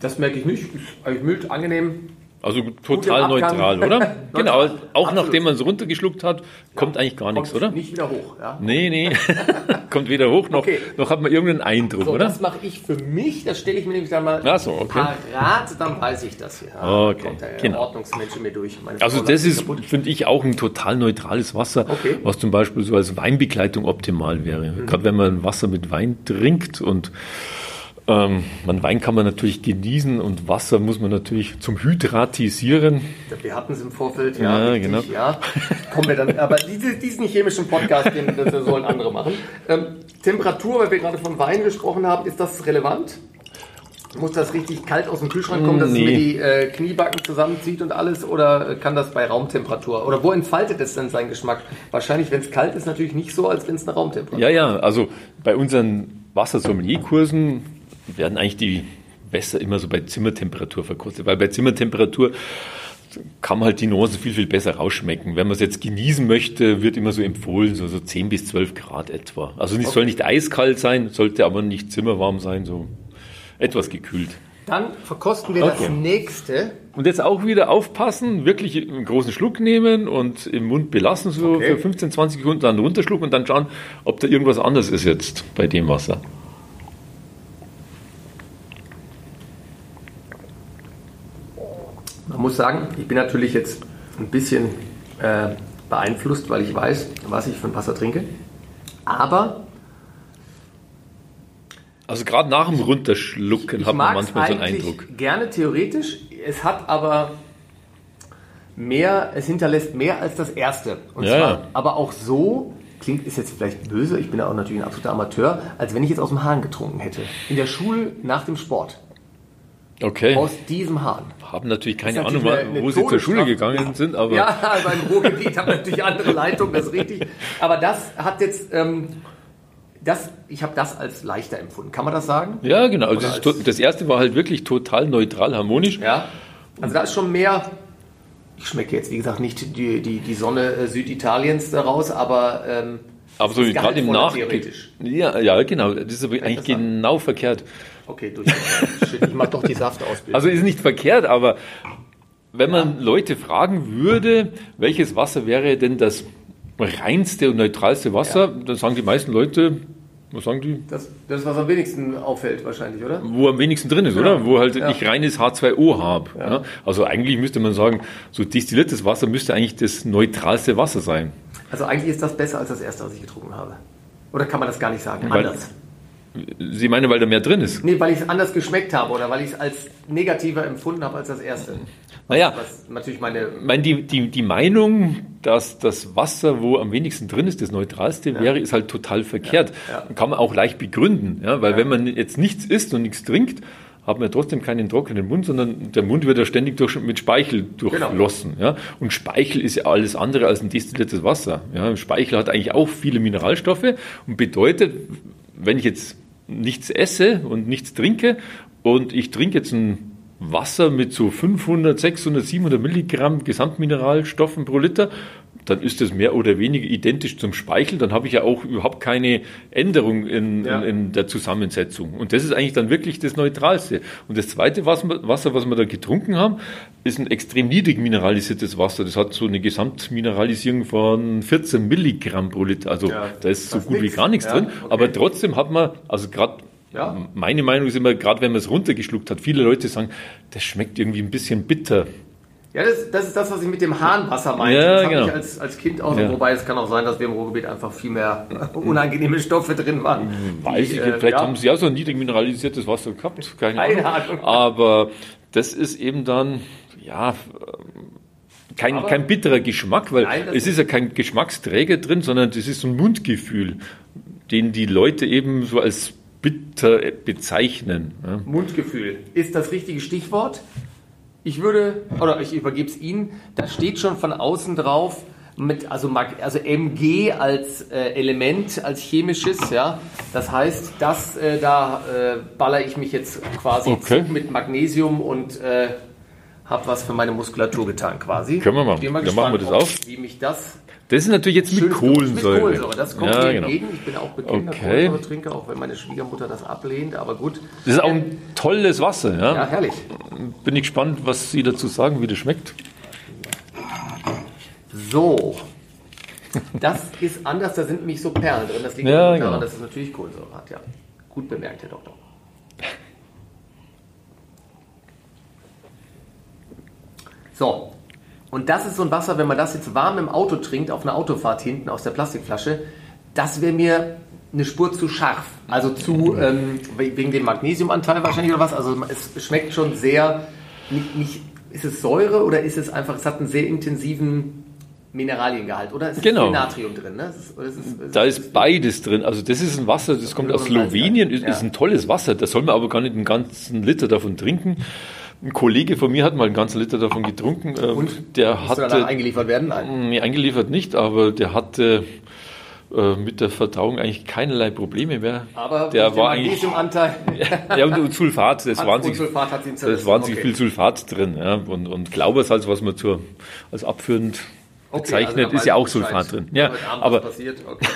[SPEAKER 1] das merke ich nicht. Ist eigentlich mild, angenehm.
[SPEAKER 2] Also total neutral, oder? genau,
[SPEAKER 1] Neutral,
[SPEAKER 2] auch
[SPEAKER 1] absolut.
[SPEAKER 2] nachdem man es runtergeschluckt hat, kommt eigentlich gar nichts, oder?
[SPEAKER 1] Nicht wieder hoch. Ja.
[SPEAKER 2] Nee, nee. kommt weder hoch, noch,
[SPEAKER 1] Okay.
[SPEAKER 2] noch hat man irgendeinen Eindruck,
[SPEAKER 1] So,
[SPEAKER 2] oder?
[SPEAKER 1] das mache ich für mich. Das stelle ich mir nämlich dann mal
[SPEAKER 2] Ach so, okay.
[SPEAKER 1] parat, dann weiß ich das. Ja,
[SPEAKER 2] Okay,
[SPEAKER 1] Kommt der
[SPEAKER 2] genau.
[SPEAKER 1] Ordnungsmensch mir durch.
[SPEAKER 2] Also
[SPEAKER 1] Frau
[SPEAKER 2] das ist, finde ich, auch ein total neutrales Wasser,
[SPEAKER 1] Okay.
[SPEAKER 2] was zum Beispiel so als Weinbegleitung optimal wäre.
[SPEAKER 1] Mhm.
[SPEAKER 2] Gerade wenn man Wasser mit Wein trinkt und ähm, man Wein kann man natürlich genießen und Wasser muss man natürlich zum Hydratisieren.
[SPEAKER 1] Wir hatten es im Vorfeld,
[SPEAKER 2] Ja,
[SPEAKER 1] ja, richtig,
[SPEAKER 2] genau.
[SPEAKER 1] ja. Kommen wir dann, aber diese, diesen chemischen Podcast, den das sollen andere machen. Ähm, Temperatur, weil wir gerade von Wein gesprochen haben, ist das relevant? Muss das richtig kalt aus dem Kühlschrank kommen, dass
[SPEAKER 2] Nee.
[SPEAKER 1] es mir die äh, Kniebacken zusammenzieht und alles? Oder kann das bei Raumtemperatur? Oder wo entfaltet es denn seinen Geschmack? Wahrscheinlich, wenn es kalt ist, natürlich nicht so, als wenn es eine Raumtemperatur
[SPEAKER 2] Ja, ja, also bei unseren Wassersommelier-Kursen werden eigentlich die Wässer immer so bei Zimmertemperatur verkostet, weil bei Zimmertemperatur kann man halt die Nuancen viel, viel besser rausschmecken. Wenn man es jetzt genießen möchte, wird immer so empfohlen, so, so 10 bis 12 Grad etwa. Also es soll nicht eiskalt sein, sollte aber nicht zimmerwarm sein, so etwas gekühlt.
[SPEAKER 1] Dann verkosten wir
[SPEAKER 2] Okay.
[SPEAKER 1] das nächste.
[SPEAKER 2] Und jetzt auch wieder aufpassen, wirklich einen großen Schluck nehmen und im Mund belassen, so
[SPEAKER 1] Okay.
[SPEAKER 2] für 15, 20 Sekunden, dann runterschlucken und dann schauen, ob da irgendwas anderes ist jetzt bei dem Wasser.
[SPEAKER 1] Muss sagen, ich bin natürlich jetzt ein bisschen äh, beeinflusst, weil ich weiß, was ich für ein Wasser trinke. Aber
[SPEAKER 2] Also gerade nach dem Runterschlucken hat man manchmal so einen Eindruck.
[SPEAKER 1] gerne theoretisch. Es hat aber mehr, es hinterlässt mehr als das erste. Und
[SPEAKER 2] Ja,
[SPEAKER 1] zwar
[SPEAKER 2] ja.
[SPEAKER 1] aber auch so, klingt ist jetzt vielleicht böse, ich bin ja auch natürlich ein absoluter Amateur, als wenn ich jetzt aus dem Hahn getrunken hätte. In der Schule nach dem Sport.
[SPEAKER 2] Okay.
[SPEAKER 1] Aus diesem Hahn.
[SPEAKER 2] Haben natürlich keine
[SPEAKER 1] ist
[SPEAKER 2] Ahnung,
[SPEAKER 1] natürlich eine- eine
[SPEAKER 2] wo sie zur Schule gegangen sind, aber
[SPEAKER 1] Ja, beim Ruhrgebiet haben natürlich andere Leitungen, das ist richtig. Aber das hat jetzt, ähm, das, ich habe das als leichter empfunden. Kann man das sagen?
[SPEAKER 2] ja, genau. Also das, das erste war halt wirklich total neutral, harmonisch.
[SPEAKER 1] Ja. Also da ist schon mehr. Ich schmecke jetzt, wie gesagt, nicht die, die, die Sonne äh, Süditaliens daraus, aber ähm,
[SPEAKER 2] Aber so gerade im
[SPEAKER 1] gehaltvoller
[SPEAKER 2] Nach...
[SPEAKER 1] theoretisch.
[SPEAKER 2] Ja, ja, genau. Das ist eigentlich genau verkehrt.
[SPEAKER 1] Okay, durch. Shit, ich mache doch die Saftausbildung.
[SPEAKER 2] Also ist nicht verkehrt, aber wenn man Leute fragen würde, welches Wasser wäre denn das reinste und neutralste Wasser, dann sagen die meisten Leute, was sagen die?
[SPEAKER 1] das, das was am wenigsten auffällt, wahrscheinlich, oder?
[SPEAKER 2] Wo am wenigsten drin ist,
[SPEAKER 1] Genau.
[SPEAKER 2] oder? Wo halt
[SPEAKER 1] Ja.
[SPEAKER 2] ich reines H2O habe. Ja. Also eigentlich müsste man sagen, so destilliertes Wasser müsste eigentlich das neutralste Wasser sein.
[SPEAKER 1] Also eigentlich ist das besser als das erste, was ich getrunken habe. Oder kann man das gar nicht sagen?
[SPEAKER 2] Weil-
[SPEAKER 1] Anders.
[SPEAKER 2] Sie meinen, weil da mehr drin ist?
[SPEAKER 1] Nee, weil ich es anders geschmeckt habe oder weil ich es als negativer empfunden habe als das erste.
[SPEAKER 2] Naja,
[SPEAKER 1] Was natürlich meine.
[SPEAKER 2] ich meine, die, die, die Meinung, dass das Wasser, wo am wenigsten drin ist, das neutralste wäre, ist halt total verkehrt.
[SPEAKER 1] Ja.
[SPEAKER 2] Kann man auch leicht begründen. Ja? Weil wenn man jetzt nichts isst und nichts trinkt, hat man ja trotzdem keinen trockenen Mund, sondern der Mund wird ja ständig durch, mit Speichel durchflossen. Ja? Und Speichel ist ja alles andere als ein destilliertes Wasser. Ja? Speichel hat eigentlich auch viele Mineralstoffe und bedeutet, wenn ich jetzt nichts esse und nichts trinke und ich trinke jetzt ein Wasser mit so 500, 600, 700 Milligramm Gesamtmineralstoffen pro Liter, dann ist das mehr oder weniger identisch zum Speichel. Dann habe ich ja auch überhaupt keine Änderung in,
[SPEAKER 1] Ja.
[SPEAKER 2] in, in der Zusammensetzung. Und das ist eigentlich dann wirklich das Neutralste. Und das zweite Wasser, was wir da getrunken haben, ist ein extrem niedrig mineralisiertes Wasser. Das hat so eine Gesamtmineralisierung von 14 Milligramm pro Liter. Also
[SPEAKER 1] Ja,
[SPEAKER 2] da ist so gut wie
[SPEAKER 1] nix.
[SPEAKER 2] gar nichts
[SPEAKER 1] Ja,
[SPEAKER 2] drin.
[SPEAKER 1] okay.
[SPEAKER 2] Aber trotzdem hat man, also gerade
[SPEAKER 1] Ja.
[SPEAKER 2] meine Meinung ist immer, gerade wenn man es runtergeschluckt hat, viele Leute sagen, das schmeckt irgendwie ein bisschen bitter.
[SPEAKER 1] Ja, das, das ist das, was ich mit dem Hahnwasser meine.
[SPEAKER 2] Ja,
[SPEAKER 1] das habe
[SPEAKER 2] genau.
[SPEAKER 1] ich als, als Kind auch.
[SPEAKER 2] Ja.
[SPEAKER 1] Wobei es kann auch sein, dass wir im Ruhrgebiet einfach viel mehr unangenehme Stoffe drin waren.
[SPEAKER 2] Weiß
[SPEAKER 1] Die,
[SPEAKER 2] ich,
[SPEAKER 1] äh,
[SPEAKER 2] vielleicht
[SPEAKER 1] ja.
[SPEAKER 2] haben sie ja so ein niedrig mineralisiertes Wasser gehabt, keine, Ahnung.
[SPEAKER 1] Ahnung.
[SPEAKER 2] Aber das ist eben dann, ja, kein,
[SPEAKER 1] Aber-
[SPEAKER 2] kein bitterer Geschmack, weil
[SPEAKER 1] Nein,
[SPEAKER 2] es ist ja kein Geschmacksträger drin, sondern das ist so ein Mundgefühl, den die Leute eben so als bitter bezeichnen.
[SPEAKER 1] Mundgefühl ist das richtige Stichwort. Ich würde, oder ich übergebe es Ihnen, da steht schon von außen drauf, mit, also, also MG als äh, Element, als chemisches, ja. Das heißt, das, äh, da äh, baller ich mich jetzt quasi
[SPEAKER 2] Okay.
[SPEAKER 1] mit Magnesium und äh, habe was für meine Muskulatur getan quasi.
[SPEAKER 2] Können wir machen. Dann machen wir das
[SPEAKER 1] ob- Wie mich das
[SPEAKER 2] Das ist natürlich jetzt mit Kohlensäure.
[SPEAKER 1] Mit Kohlensäure, das kommt
[SPEAKER 2] ja,
[SPEAKER 1] mir
[SPEAKER 2] genau.
[SPEAKER 1] entgegen. Ich bin auch bekennender
[SPEAKER 2] Okay.
[SPEAKER 1] Kohlensäuretrinker, auch wenn meine Schwiegermutter das ablehnt, aber gut.
[SPEAKER 2] Das ist auch ein tolles Wasser. Ja?
[SPEAKER 1] Ja, herrlich.
[SPEAKER 2] Bin ich gespannt, was Sie dazu sagen, wie das schmeckt.
[SPEAKER 1] So. Das ist anders, da sind nämlich so Perlen drin. Das liegt
[SPEAKER 2] Ja,
[SPEAKER 1] daran,
[SPEAKER 2] genau.
[SPEAKER 1] dass es natürlich Kohlensäure hat, ja. Gut bemerkt, Herr Doktor. So. Und das ist so ein Wasser, wenn man das jetzt warm im Auto trinkt, auf einer Autofahrt hinten aus der Plastikflasche, das wäre mir eine Spur zu scharf. Also zu, ähm, wegen dem Magnesiumanteil wahrscheinlich oder was. Also es schmeckt schon sehr, nicht, nicht, ist es Säure oder ist es einfach, es hat einen sehr intensiven Mineraliengehalt, oder? Es ist
[SPEAKER 2] Genau.
[SPEAKER 1] viel Natrium drin, ne? Ist, ist, es
[SPEAKER 2] Da ist beides drin. Also das ist ein Wasser, das kommt aus Slowenien, ist,
[SPEAKER 1] Ja.
[SPEAKER 2] ist ein tolles Wasser. Da soll man aber gar nicht einen ganzen Liter davon trinken. Ein Kollege von mir hat mal einen ganzen Liter davon getrunken. ähm,
[SPEAKER 1] Und?
[SPEAKER 2] Der
[SPEAKER 1] Muss danach
[SPEAKER 2] hatte,
[SPEAKER 1] eingeliefert werden? Nein.
[SPEAKER 2] nee, eingeliefert nicht, aber der hatte äh, mit der Verdauung eigentlich keinerlei Probleme mehr.
[SPEAKER 1] Aber
[SPEAKER 2] der war eigentlich
[SPEAKER 1] Magnesiumanteil
[SPEAKER 2] ja und, Sulfat, das wahnsinnig,
[SPEAKER 1] Sulfat hat ihn
[SPEAKER 2] das
[SPEAKER 1] zerrissen.
[SPEAKER 2] ist wahnsinnig
[SPEAKER 1] Okay.
[SPEAKER 2] viel Sulfat drin. Ja, und, und Glaubersalz, was man zur, als abführend
[SPEAKER 1] Okay,
[SPEAKER 2] bezeichnet,
[SPEAKER 1] also
[SPEAKER 2] ist ja auch. Sulfat drin. Ja, aber
[SPEAKER 1] passiert. Okay.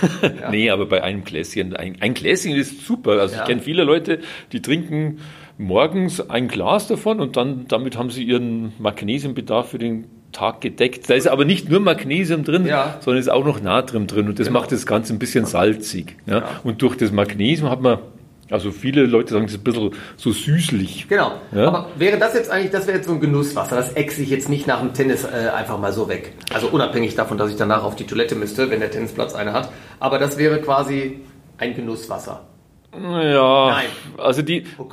[SPEAKER 1] Ja.
[SPEAKER 2] Nee, aber bei einem Gläschen, ein, ein Gläschen ist super. Also
[SPEAKER 1] Ja.
[SPEAKER 2] ich kenne viele Leute, die trinken morgens ein Glas davon und dann damit haben sie ihren Magnesiumbedarf für den Tag gedeckt. Da ist aber nicht nur Magnesium drin,
[SPEAKER 1] Ja.
[SPEAKER 2] sondern ist auch noch Natrium drin und das
[SPEAKER 1] Genau.
[SPEAKER 2] macht das Ganze ein bisschen salzig. Ja? Und durch das Magnesium hat man, also viele Leute sagen, es ist ein bisschen so süßlich.
[SPEAKER 1] Genau.
[SPEAKER 2] Ja?
[SPEAKER 1] Aber wäre das jetzt eigentlich, das wäre jetzt so ein Genusswasser, das ex ich jetzt nicht nach dem Tennis äh, einfach mal so weg. Also unabhängig davon, dass ich danach auf die Toilette müsste, wenn der Tennisplatz eine hat. Aber das wäre quasi ein Genusswasser.
[SPEAKER 2] Ja,
[SPEAKER 1] Nein.
[SPEAKER 2] also die,
[SPEAKER 1] Oh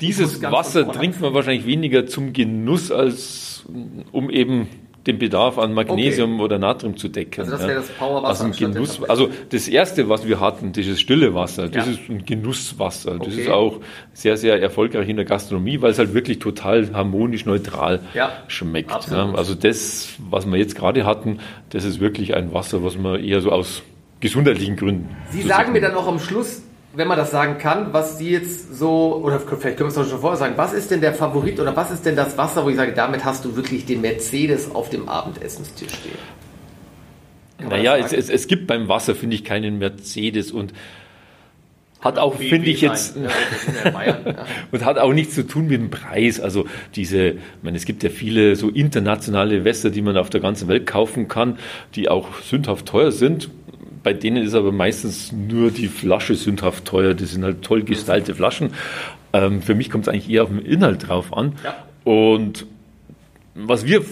[SPEAKER 2] dieses Wasser trinkt man wahrscheinlich weniger zum Genuss, als um eben den Bedarf an Magnesium oder Natrium zu decken.
[SPEAKER 1] Also das
[SPEAKER 2] ja.
[SPEAKER 1] wäre das Powerwasser
[SPEAKER 2] Also, Genuss, also das erste, was wir hatten, dieses stille Wasser, das
[SPEAKER 1] Ja.
[SPEAKER 2] ist ein Genusswasser. Das
[SPEAKER 1] Okay.
[SPEAKER 2] ist auch sehr, sehr erfolgreich in der Gastronomie, weil es halt wirklich total harmonisch neutral
[SPEAKER 1] Ja,
[SPEAKER 2] schmeckt. Ja. Also das, was wir jetzt gerade hatten, das ist wirklich ein Wasser, was man eher so aus gesundheitlichen Gründen.
[SPEAKER 1] Sie sagen mir dann auch am Schluss, wenn man das sagen kann, was Sie jetzt so, oder vielleicht können wir es doch schon vorher sagen, was ist denn der Favorit oder was ist denn das Wasser, wo ich sage, damit hast du wirklich den Mercedes auf dem Abendessenstisch stehen? Kann
[SPEAKER 2] Naja, es, es, es gibt beim Wasser, finde ich, keinen Mercedes und hat auch,
[SPEAKER 1] Wie-
[SPEAKER 2] finde ich jetzt,
[SPEAKER 1] Bayern. Ja.
[SPEAKER 2] und hat auch nichts zu tun mit dem Preis. Also diese, ich meine, es gibt ja viele so internationale Wässer, die man auf der ganzen Welt kaufen kann, die auch sündhaft teuer sind. Bei denen ist aber meistens nur die Flasche sündhaft teuer. Das sind halt toll gestylte Flaschen. Ähm, für mich kommt es eigentlich eher auf den Inhalt drauf an.
[SPEAKER 1] Ja.
[SPEAKER 2] Und was wir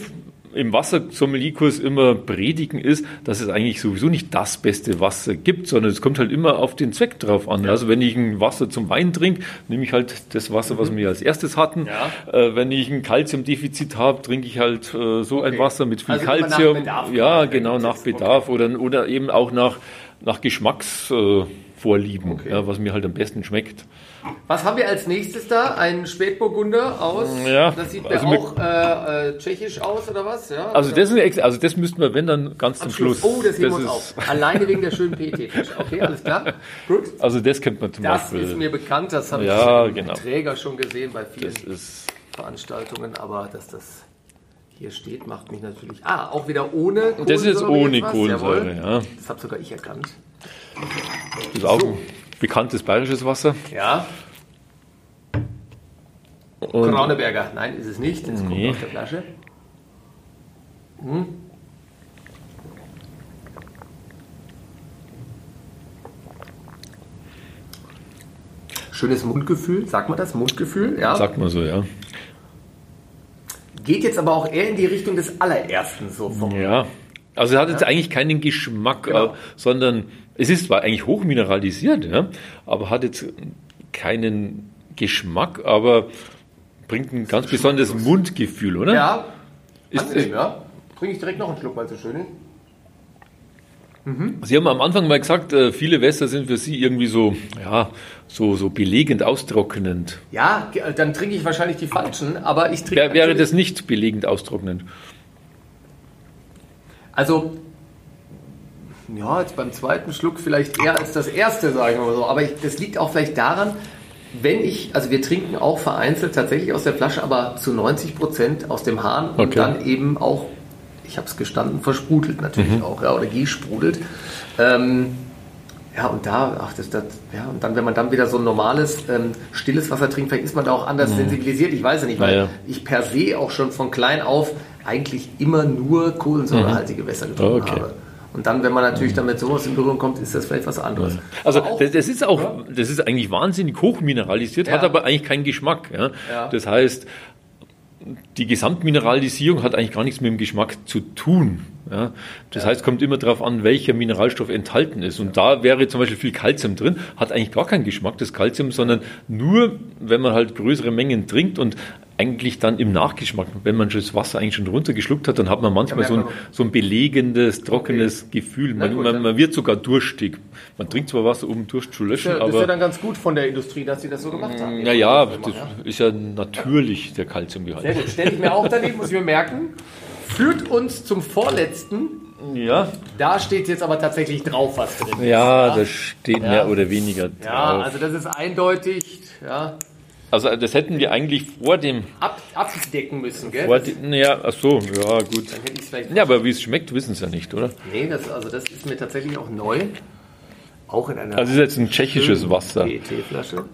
[SPEAKER 2] im Wassersommelier-Kurs immer predigen, ist, dass es eigentlich sowieso nicht das beste Wasser gibt, sondern es kommt halt immer auf den Zweck drauf an. Also wenn ich ein Wasser zum Wein trinke, nehme ich halt das Wasser, was wir als erstes hatten.
[SPEAKER 1] Mhm. Ja.
[SPEAKER 2] Äh, wenn ich ein Kalziumdefizit habe, trinke ich halt äh, so ein
[SPEAKER 1] Okay.
[SPEAKER 2] Wasser mit viel
[SPEAKER 1] Also
[SPEAKER 2] Kalzium.
[SPEAKER 1] Bedarf
[SPEAKER 2] ja, genau, nach. Bedarf oder, oder eben auch nach, nach Geschmacksvorlieben, äh,
[SPEAKER 1] Okay.
[SPEAKER 2] ja, was mir halt am besten schmeckt.
[SPEAKER 1] Was haben wir als nächstes da? Ein Spätburgunder aus.
[SPEAKER 2] Ja,
[SPEAKER 1] das sieht
[SPEAKER 2] also
[SPEAKER 1] auch äh, äh, tschechisch aus oder was? Ja,
[SPEAKER 2] Also das, ist also das müssten wir, wenn dann ganz zum Schluss.
[SPEAKER 1] Oh, das heben wir uns auf. Alleine wegen der schönen PET-Flasche. Okay, alles klar. Gut.
[SPEAKER 2] Also das kennt man zum
[SPEAKER 1] Das
[SPEAKER 2] Beispiel.
[SPEAKER 1] ist mir bekannt, das habe
[SPEAKER 2] Ja,
[SPEAKER 1] ich
[SPEAKER 2] genau.
[SPEAKER 1] Träger schon gesehen bei vielen
[SPEAKER 2] das
[SPEAKER 1] Veranstaltungen, aber dass das hier steht, macht mich natürlich. Ah, auch wieder ohne Kohlensäure.
[SPEAKER 2] Das ist ohne
[SPEAKER 1] jetzt was?
[SPEAKER 2] Kohlensäure, ja.
[SPEAKER 1] Das habe sogar ich erkannt.
[SPEAKER 2] Das ist auch ein bekanntes bayerisches Wasser.
[SPEAKER 1] Ja.
[SPEAKER 2] Und
[SPEAKER 1] Krauneberger. Nein, ist es nicht. Das
[SPEAKER 2] Nee.
[SPEAKER 1] kommt aus der Flasche. Hm. Schönes Mundgefühl, sagt man das? Mundgefühl, ja.
[SPEAKER 2] sagt man so, ja.
[SPEAKER 1] Geht jetzt aber auch eher in die Richtung des allerersten, so vom.
[SPEAKER 2] Ja. Also es hat jetzt eigentlich keinen Geschmack,
[SPEAKER 1] Genau.
[SPEAKER 2] äh, sondern es ist zwar eigentlich hochmineralisiert, ja, aber hat jetzt keinen Geschmack, aber bringt ein ganz besonderes Mundgefühl, oder?
[SPEAKER 1] Ja,
[SPEAKER 2] Ist-
[SPEAKER 1] angenehm, ja. Trinke ich direkt noch einen Schluck, weil es so schön ist.
[SPEAKER 2] Sie haben am Anfang mal gesagt, äh, viele Wässer sind für Sie irgendwie so, ja, so, so belegend austrocknend.
[SPEAKER 1] Ja, ge- dann trinke ich wahrscheinlich die falschen, aber ich trinke.
[SPEAKER 2] Wär, wäre das nicht belegend austrocknend?
[SPEAKER 1] Also, ja, jetzt beim zweiten Schluck vielleicht eher als das erste, sage ich mal so. Aber ich, das liegt auch vielleicht daran, wenn ich, also wir trinken auch vereinzelt tatsächlich aus der Flasche, aber zu 90 Prozent aus dem Hahn und
[SPEAKER 2] Okay.
[SPEAKER 1] dann eben auch, ich habe es gestanden, versprudelt natürlich
[SPEAKER 2] Mhm.
[SPEAKER 1] auch, ja, oder gesprudelt. Ähm, ja, und da, ach, das, das, ja, und dann, wenn man dann wieder so ein normales, ähm, stilles Wasser trinkt, vielleicht ist man da auch anders sensibilisiert, ich weiß ja nicht, weil
[SPEAKER 2] Mhm. Naja.
[SPEAKER 1] ich per se auch schon von klein auf eigentlich immer nur kohlensäurehaltige Wässer getrunken
[SPEAKER 2] Okay.
[SPEAKER 1] habe. Und dann, wenn man natürlich damit sowas in Berührung kommt, ist das vielleicht was anderes.
[SPEAKER 2] Also das, das ist auch, das ist eigentlich wahnsinnig hochmineralisiert, hat
[SPEAKER 1] Ja.
[SPEAKER 2] aber eigentlich keinen Geschmack. Ja?
[SPEAKER 1] Ja.
[SPEAKER 2] Das heißt, die Gesamtmineralisierung hat eigentlich gar nichts mit dem Geschmack zu tun. Ja? Das heißt, kommt immer darauf an, welcher Mineralstoff enthalten ist. Und da wäre zum Beispiel viel Kalzium drin, hat eigentlich gar keinen Geschmack, das Kalzium, sondern nur, wenn man halt größere Mengen trinkt und eigentlich dann im Nachgeschmack, wenn man schon das Wasser eigentlich schon runtergeschluckt hat, dann hat man manchmal
[SPEAKER 1] merkt
[SPEAKER 2] so ein,
[SPEAKER 1] man-
[SPEAKER 2] so ein belegendes, trockenes Gefühl.
[SPEAKER 1] Na
[SPEAKER 2] Man,
[SPEAKER 1] gut,
[SPEAKER 2] man, man wird sogar durstig. Man trinkt zwar Wasser, um Durst zu löschen,
[SPEAKER 1] das ist ja
[SPEAKER 2] aber
[SPEAKER 1] dann ganz gut von der Industrie, dass sie das so gemacht haben.
[SPEAKER 2] naja,
[SPEAKER 1] Ja.
[SPEAKER 2] das ist ja natürlich der Kalziumgehalt.
[SPEAKER 1] Sehr gut, stelle ich mir auch daneben, muss ich mir merken. Führt uns zum vorletzten.
[SPEAKER 2] Ja,
[SPEAKER 1] Da steht jetzt aber tatsächlich drauf, was drin ist.
[SPEAKER 2] ja, das steht
[SPEAKER 1] Ja.
[SPEAKER 2] mehr oder weniger drauf.
[SPEAKER 1] Ja, also das ist eindeutig ja,
[SPEAKER 2] Also das hätten wir eigentlich vor dem,
[SPEAKER 1] ab, abdecken müssen, gell?
[SPEAKER 2] vor dem ja, ach so, ja gut.
[SPEAKER 1] Dann hätte ich es vielleicht.
[SPEAKER 2] Ja, aber wie es schmeckt, wissen sie ja nicht, oder?
[SPEAKER 1] Nee, das, also das ist mir tatsächlich auch neu. Auch in einer
[SPEAKER 2] Also es ist jetzt ein tschechisches Wasser.
[SPEAKER 1] PET-Flasche.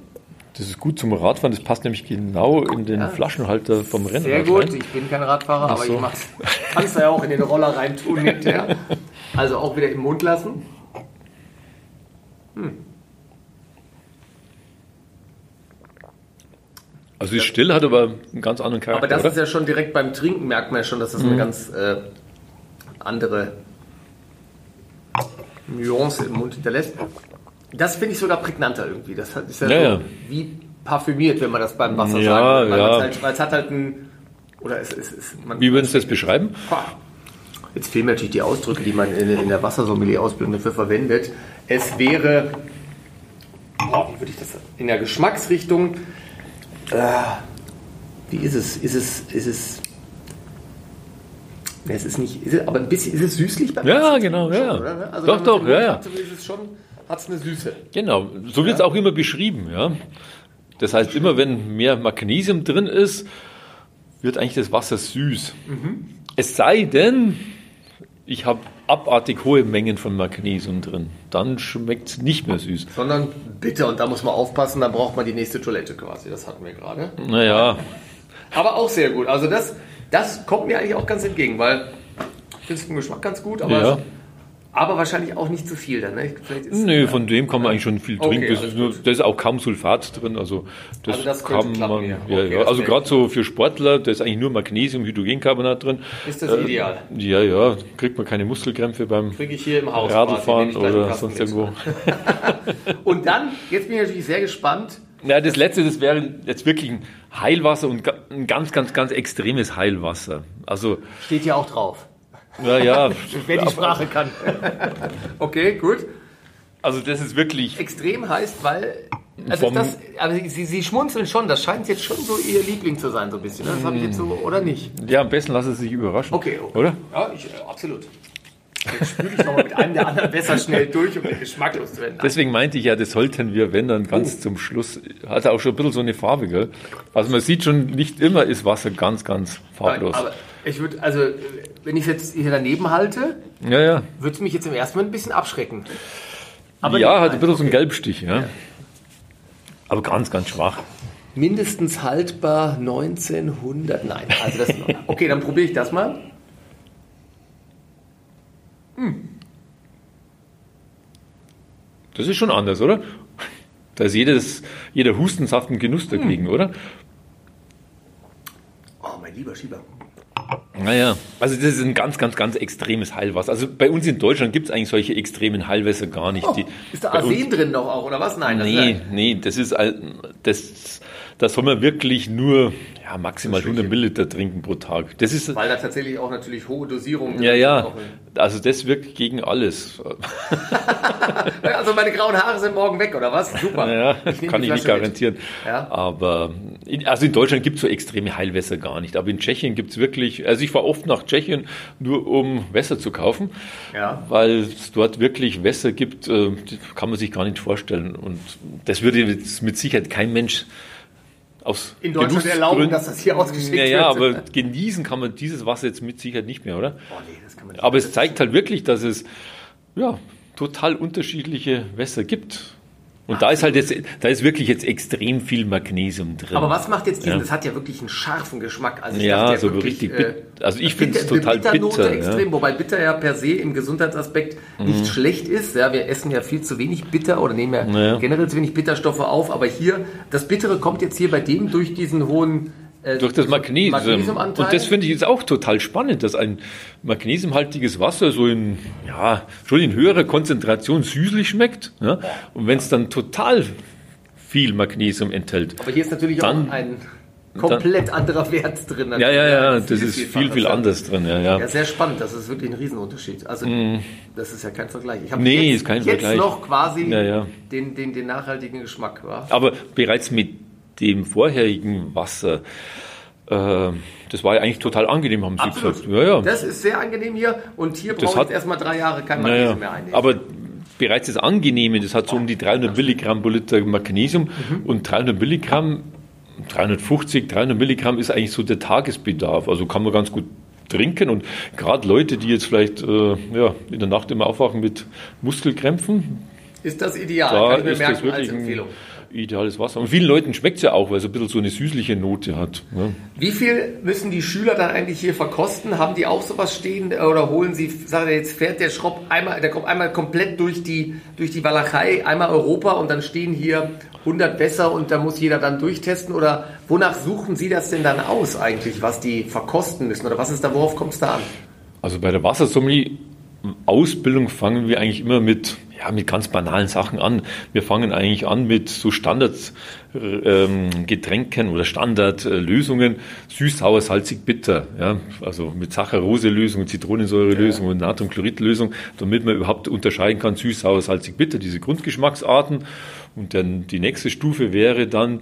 [SPEAKER 2] Das ist gut zum Radfahren, das passt nämlich genau in den
[SPEAKER 1] Ja.
[SPEAKER 2] Flaschenhalter vom Rennen.
[SPEAKER 1] Sehr gut, ich bin kein Radfahrer, aber
[SPEAKER 2] so.
[SPEAKER 1] ich mach's. Kannst du ja auch in den Roller reintun hinterher. Also auch wieder im Mund lassen.
[SPEAKER 2] Also ist still, hat aber einen ganz anderen Charakter,
[SPEAKER 1] Aber das
[SPEAKER 2] oder?
[SPEAKER 1] ist ja schon direkt beim Trinken, merkt man ja schon, dass das eine ganz äh, andere Nuance im Mund hinterlässt. Das finde ich sogar prägnanter irgendwie. Das ist ja,
[SPEAKER 2] Ja,
[SPEAKER 1] so
[SPEAKER 2] ja.
[SPEAKER 1] wie parfümiert, wenn man das beim Wasser
[SPEAKER 2] Ja,
[SPEAKER 1] sagt. Weil
[SPEAKER 2] ja.
[SPEAKER 1] Halt, weil es hat halt ein. Oder es ist. Man,
[SPEAKER 2] Wie würden Sie das beschreiben?
[SPEAKER 1] Jetzt fehlen mir natürlich die Ausdrücke, die man in, in der Wassersommelier-Ausbildung dafür verwendet. Es wäre, boah, wie würde ich das in der Geschmacksrichtung, äh, wie ist es? Ist es, ist es, es ist nicht, ist es, aber ein bisschen, ist es süßlich beim
[SPEAKER 2] Ja, genau, ja, ja.
[SPEAKER 1] Oder? Also
[SPEAKER 2] Doch, doch, ja, ja.
[SPEAKER 1] hat, Ist es schon, hat es eine Süße.
[SPEAKER 2] Genau, so wird es auch immer beschrieben. Ja? Das heißt, immer wenn mehr Magnesium drin ist, wird eigentlich das Wasser süß. Es sei denn, ich habe abartig hohe Mengen von Magnesium drin. Dann schmeckt es nicht mehr süß.
[SPEAKER 1] Sondern bitter und da muss man aufpassen, dann braucht man die nächste Toilette quasi. Das hatten wir gerade.
[SPEAKER 2] Naja,
[SPEAKER 1] Aber auch sehr gut. Also das, das kommt mir eigentlich auch ganz entgegen, weil ich finde es vom Geschmack ganz gut, aber,
[SPEAKER 2] Ja.
[SPEAKER 1] Aber wahrscheinlich auch nicht zu viel dann. Ne?
[SPEAKER 2] Nö, von dem kann man eigentlich schon viel
[SPEAKER 1] Okay,
[SPEAKER 2] trinken. Das
[SPEAKER 1] alles
[SPEAKER 2] ist, nur, da ist auch kaum Sulfat drin. Also das,
[SPEAKER 1] Also das
[SPEAKER 2] kann
[SPEAKER 1] klappen,
[SPEAKER 2] man.
[SPEAKER 1] ja.
[SPEAKER 2] Ja,
[SPEAKER 1] Okay,
[SPEAKER 2] ja.
[SPEAKER 1] das
[SPEAKER 2] Also gerade so für Sportler, da ist eigentlich nur Magnesium, Hydrogencarbonat drin.
[SPEAKER 1] Ist das
[SPEAKER 2] Äh,
[SPEAKER 1] ideal?
[SPEAKER 2] Ja, ja, kriegt man keine Muskelkrämpfe beim
[SPEAKER 1] Kriege ich hier im Haus. Einen
[SPEAKER 2] oder sonst
[SPEAKER 1] mit.
[SPEAKER 2] irgendwo.
[SPEAKER 1] Und dann, jetzt bin ich natürlich sehr gespannt.
[SPEAKER 2] Ja, das letzte, das wäre jetzt wirklich ein Heilwasser und ein ganz, ganz, ganz extremes Heilwasser. Also,
[SPEAKER 1] Steht hier auch drauf.
[SPEAKER 2] Naja,
[SPEAKER 1] Wer die Sprache kann. okay, gut.
[SPEAKER 2] also das ist wirklich,
[SPEAKER 1] Extrem heißt, weil. Also das, aber Sie, Sie schmunzeln schon, das scheint jetzt schon so Ihr Liebling zu sein, so ein bisschen. Ne? Das habe ich jetzt so, oder nicht?
[SPEAKER 2] ja, am besten lassen Sie sich überraschen.
[SPEAKER 1] Okay, okay.
[SPEAKER 2] Oder?
[SPEAKER 1] Ja, ich, äh, absolut. Jetzt spüle ich nochmal mit einem der anderen besser schnell durch, um den Geschmack loszuwerden.
[SPEAKER 2] Deswegen meinte ich ja, das sollten wir, wenn dann ganz zum Schluss, hat er auch schon ein bisschen so eine Farbe, gell? Also man sieht schon, nicht immer ist Wasser ganz, ganz farblos.
[SPEAKER 1] Aber ich würde, also, wenn ich es jetzt hier daneben halte,
[SPEAKER 2] Ja, ja.
[SPEAKER 1] würde es mich jetzt im ersten Moment ein bisschen abschrecken. Aber
[SPEAKER 2] ja, hat ein bisschen so einen
[SPEAKER 1] okay.
[SPEAKER 2] Gelbstich, ja. Aber ganz, ganz schwach.
[SPEAKER 1] Mindestens haltbar 1900. Nein, also das. Okay, dann probiere ich das mal.
[SPEAKER 2] Das ist schon anders, oder? Da ist jedes, jeder Hustensaft ein Genuss dagegen, oder?
[SPEAKER 1] Oh, mein lieber Schieber.
[SPEAKER 2] Naja, also das ist ein ganz, ganz, ganz extremes Heilwasser. Also bei uns in Deutschland gibt es eigentlich solche extremen Heilwässer gar nicht.
[SPEAKER 1] Oh,
[SPEAKER 2] Die,
[SPEAKER 1] ist da Arsen drin noch auch, oder was? Nein, das
[SPEAKER 2] Nee,
[SPEAKER 1] ist
[SPEAKER 2] nee, das ist das da soll man wirklich nur ja, maximal 100 Milliliter trinken pro Tag.
[SPEAKER 1] Das ist, Weil da tatsächlich auch natürlich hohe Dosierungen
[SPEAKER 2] Ja, ja. Also das wirkt gegen alles.
[SPEAKER 1] also meine grauen Haare sind morgen weg, oder was?
[SPEAKER 2] Super. Ja, kann ich nicht garantieren. Ja. Aber in, also in Deutschland gibt es so extreme Heilwässer gar nicht. Aber in Tschechien gibt es wirklich, also ich fahre oft nach Tschechien, nur um Wässer zu kaufen. Ja. Weil es dort wirklich Wässer gibt, äh, kann man sich gar nicht vorstellen. Und das würde jetzt mit Sicherheit kein Mensch aus
[SPEAKER 1] in Deutschland erlauben, dass das hier ausgeschickt ja, wird.
[SPEAKER 2] Ja, aber genießen kann man dieses Wasser jetzt mit Sicherheit nicht mehr, oder? Oh, nee, das kann man nicht aber es zeigt halt wirklich, dass es ja, total unterschiedliche Wässer gibt. Und da ist halt jetzt, da ist wirklich jetzt extrem viel Magnesium drin.
[SPEAKER 1] Aber was macht jetzt diesen, ja. das hat ja wirklich einen scharfen Geschmack.
[SPEAKER 2] Also ich ja, so wirklich, richtig, äh, also ich finde es total bitter.
[SPEAKER 1] Extrem, ja. Wobei bitter ja per se im Gesundheitsaspekt mhm. nicht schlecht ist. Ja, wir essen ja viel zu wenig bitter oder nehmen ja. generell zu wenig Bitterstoffe auf. Aber hier, das Bittere kommt jetzt hier bei dem durch diesen hohen
[SPEAKER 2] äh, durch das Magnesium. Magnesiumanteil. Und das finde ich jetzt auch total spannend, dass ein magnesiumhaltiges Wasser so in, ja, schon in höherer Konzentration süßlich schmeckt. Ja? Und wenn es dann total viel Magnesium enthält.
[SPEAKER 1] Aber hier ist natürlich dann, auch ein komplett dann, anderer Wert drin.
[SPEAKER 2] Ja, ja, ja, das ist viel, viel anders drin. Ja, ja.
[SPEAKER 1] ja, sehr spannend. Das ist wirklich ein Riesenunterschied. Also, mm. das ist ja kein Vergleich.
[SPEAKER 2] Ich habe nee, jetzt, ist kein
[SPEAKER 1] jetzt
[SPEAKER 2] Vergleich.
[SPEAKER 1] noch quasi ja, ja. Den, den, den nachhaltigen Geschmack. Wa?
[SPEAKER 2] Aber bereits mit dem vorherigen Wasser, äh, das war ja eigentlich total angenehm, haben Sie Absolut. gesagt.
[SPEAKER 1] Ja, ja. Das ist sehr angenehm hier und hier brauche ich erstmal drei Jahre kein Magnesium
[SPEAKER 2] naja, mehr einnehmen. Aber bereits das Angenehme, das hat so um die 300 Milligramm pro Liter Magnesium mhm. und 300 Milligramm, 350, 300 Milligramm ist eigentlich so der Tagesbedarf. Also kann man ganz gut trinken und gerade Leute, die jetzt vielleicht äh, ja, in der Nacht immer aufwachen mit Muskelkrämpfen,
[SPEAKER 1] ist das ideal,
[SPEAKER 2] da kann ich mir merken als Empfehlung. Ein, ideales Wasser. Und vielen Leuten schmeckt es ja auch, weil es ein bisschen so eine süßliche Note hat. Ne?
[SPEAKER 1] Wie viel müssen die Schüler dann eigentlich hier verkosten? Haben die auch sowas stehen oder holen sie, sagen wir jetzt fährt der Schropp einmal, der kommt einmal komplett durch die, durch die Walachei, einmal Europa und dann stehen hier 100 besser und da muss jeder dann durchtesten oder wonach suchen Sie das denn dann aus eigentlich, was die verkosten müssen oder was ist da, worauf kommt es da an?
[SPEAKER 2] Also bei der Wassersommelier Ausbildung fangen wir eigentlich immer mit, ja, mit ganz banalen Sachen an. Wir fangen eigentlich an mit so Standardgetränken ähm, oder Standardlösungen, süß, sauer, salzig, bitter. Ja, also mit Saccharose-Lösung, Zitronensäure-Lösung und Natriumchlorid-Lösung, damit man überhaupt unterscheiden kann, süß, sauer, salzig, bitter, diese Grundgeschmacksarten. Und dann die nächste Stufe wäre dann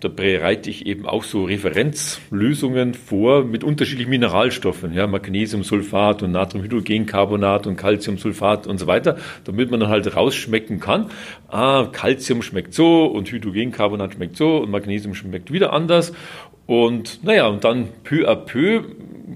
[SPEAKER 2] da bereite ich eben auch so Referenzlösungen vor mit unterschiedlichen Mineralstoffen, ja, Magnesiumsulfat und Natriumhydrogencarbonat und Calciumsulfat und so weiter, damit man dann halt rausschmecken kann, ah, Calcium schmeckt so und Hydrogencarbonat schmeckt so und Magnesium schmeckt wieder anders. Und naja, und dann peu à peu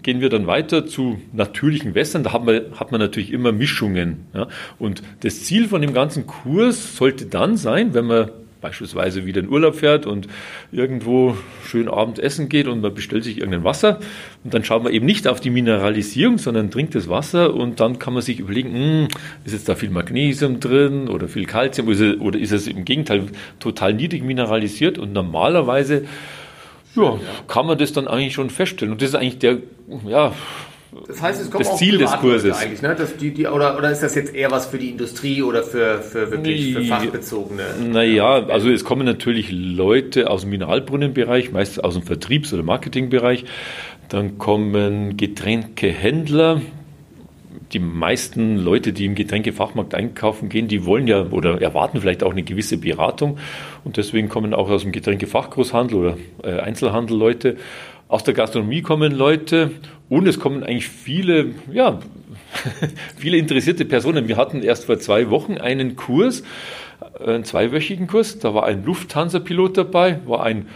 [SPEAKER 2] gehen wir dann weiter zu natürlichen Wässern. Da hat man, hat man natürlich immer Mischungen. Ja. Und das Ziel von dem ganzen Kurs sollte dann sein, wenn man beispielsweise wieder in Urlaub fährt und irgendwo schön Abend essen geht und man bestellt sich irgendein Wasser und dann schaut man eben nicht auf die Mineralisierung, sondern trinkt das Wasser und dann kann man sich überlegen, hm, ist jetzt da viel Magnesium drin oder viel Kalzium oder ist es im Gegenteil total niedrig mineralisiert und normalerweise ja, kann man das dann eigentlich schon feststellen. Und das ist eigentlich der, ja,
[SPEAKER 1] das heißt, es kommt
[SPEAKER 2] das Ziel des Kurses.
[SPEAKER 1] Eigentlich, ne? Dass die, die, oder, oder ist das jetzt eher was für die Industrie oder für, für wirklich für fachbezogene?
[SPEAKER 2] Naja, also es kommen natürlich Leute aus dem Mineralbrunnenbereich, meist aus dem Vertriebs- oder Marketingbereich. Dann kommen Getränkehändler, die meisten Leute, die im Getränkefachmarkt einkaufen gehen, die wollen ja oder erwarten vielleicht auch eine gewisse Beratung. Und deswegen kommen auch aus dem Getränkefachgroßhandel oder äh, Einzelhandel Leute. Aus der Gastronomie kommen Leute und es kommen eigentlich viele, ja, viele interessierte Personen. Wir hatten erst vor zwei Wochen einen Kurs, einen zweiwöchigen Kurs. Da war ein Lufthansa-Pilot dabei, war ein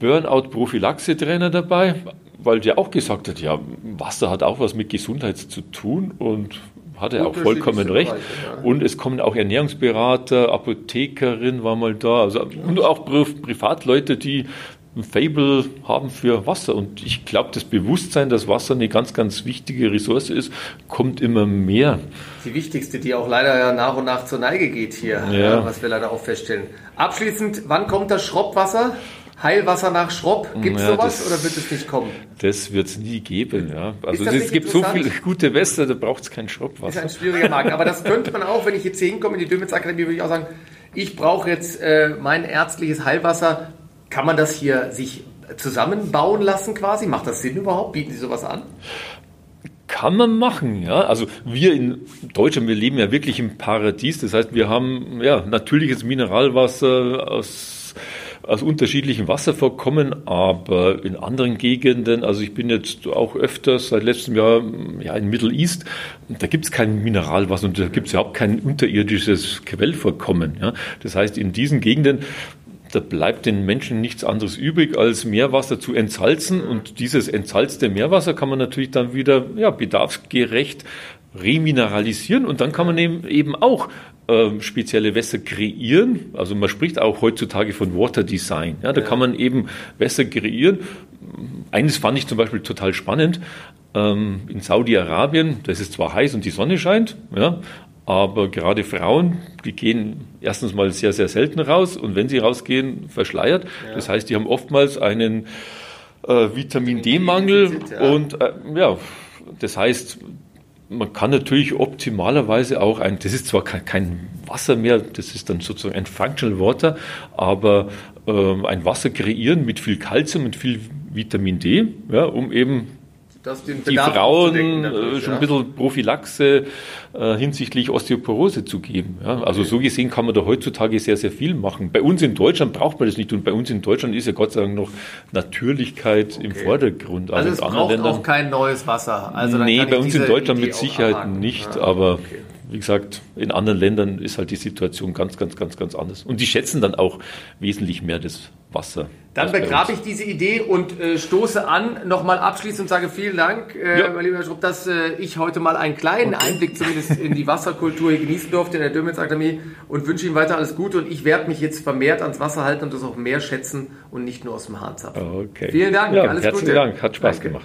[SPEAKER 2] Burnout-Prophylaxe-Trainer dabei, weil der auch gesagt hat, ja, Wasser hat auch was mit Gesundheit zu tun und hat er auch vollkommen recht. Bereiche, ja. Und es kommen auch Ernährungsberater, Apothekerin war mal da, also und auch Privatleute, die ein Fable haben für Wasser. Und ich glaube, das Bewusstsein, dass Wasser eine ganz, ganz wichtige Ressource ist, kommt immer mehr.
[SPEAKER 1] Die wichtigste, die auch leider ja nach und nach zur Neige geht hier, ja. was wir leider auch feststellen. Abschließend, wann kommt das Schroppwasser? Heilwasser nach Schropp, gibt es ja, sowas das, oder wird es nicht kommen?
[SPEAKER 2] Das wird es nie geben, ja. Also es gibt so viele gute Wässer, da braucht es kein Schroppwasser.
[SPEAKER 1] Ist ein schwieriger Markt, aber das könnte man auch, wenn ich jetzt hier hinkomme in die Dömitz Akademie, würde ich auch sagen, ich brauche jetzt äh, mein ärztliches Heilwasser Kann man das hier sich zusammenbauen lassen quasi? Macht das Sinn überhaupt? Bieten Sie sowas an?
[SPEAKER 2] Kann man machen, ja. Also wir in Deutschland, wir leben ja wirklich im Paradies. Das heißt, wir haben ja natürliches Mineralwasser aus, aus unterschiedlichen Wasservorkommen, aber in anderen Gegenden, also ich bin jetzt auch öfters seit letztem Jahr ja, in Middle East, da gibt es kein Mineralwasser und da gibt es überhaupt kein unterirdisches Quellvorkommen. Ja. Das heißt, in diesen Gegenden da bleibt den Menschen nichts anderes übrig, als Meerwasser zu entsalzen. Und dieses entsalzte Meerwasser kann man natürlich dann wieder ja, bedarfsgerecht remineralisieren und dann kann man eben auch äh, spezielle Wässer kreieren. Also man spricht auch heutzutage von Water Design. Ja, da ja. kann man eben Wässer kreieren. Eines fand ich zum Beispiel total spannend. Ähm, in Saudi-Arabien, das ist zwar heiß und die Sonne scheint, ja, aber gerade Frauen, die gehen erstens mal sehr, sehr selten raus und wenn sie rausgehen, verschleiert. Ja. Das heißt, die haben oftmals einen äh, Vitamin D-Mangel und äh, ja, das heißt, man kann natürlich optimalerweise auch ein, das ist zwar kein, kein Wasser mehr, das ist dann sozusagen ein Functional Water, aber äh, ein Wasser kreieren mit viel Kalzium, mit viel Vitamin D, ja, um eben die Frauen äh, schon ein bisschen Prophylaxe äh, hinsichtlich Osteoporose zu geben. Ja? Okay. Also so gesehen kann man da heutzutage sehr, sehr viel machen. Bei uns in Deutschland braucht man das nicht und bei uns in Deutschland ist ja Gott sei Dank noch Natürlichkeit okay. im Vordergrund.
[SPEAKER 1] Also, also es braucht Ländern, auch kein neues Wasser.
[SPEAKER 2] Also nee, bei uns in Deutschland Idee mit Sicherheit nicht, ja. aber okay wie gesagt, in anderen Ländern ist halt die Situation ganz, ganz, ganz, ganz anders. Und die schätzen dann auch wesentlich mehr das Wasser.
[SPEAKER 1] Dann begrabe ich diese Idee und äh, stoße an, nochmal abschließend und sage vielen Dank, äh, ja. mein lieber Herr Schrupp, dass äh, ich heute mal einen kleinen okay. Einblick zumindest in die Wasserkultur hier genießen durfte in der Dömitz Akademie und wünsche Ihnen weiter alles Gute und ich werde mich jetzt vermehrt ans Wasser halten und das auch mehr schätzen und nicht nur aus dem Hahn zapfen.
[SPEAKER 2] Okay.
[SPEAKER 1] Vielen Dank,
[SPEAKER 2] ja, alles herzlichen Gute. Herzlichen Dank, hat Spaß Danke. gemacht.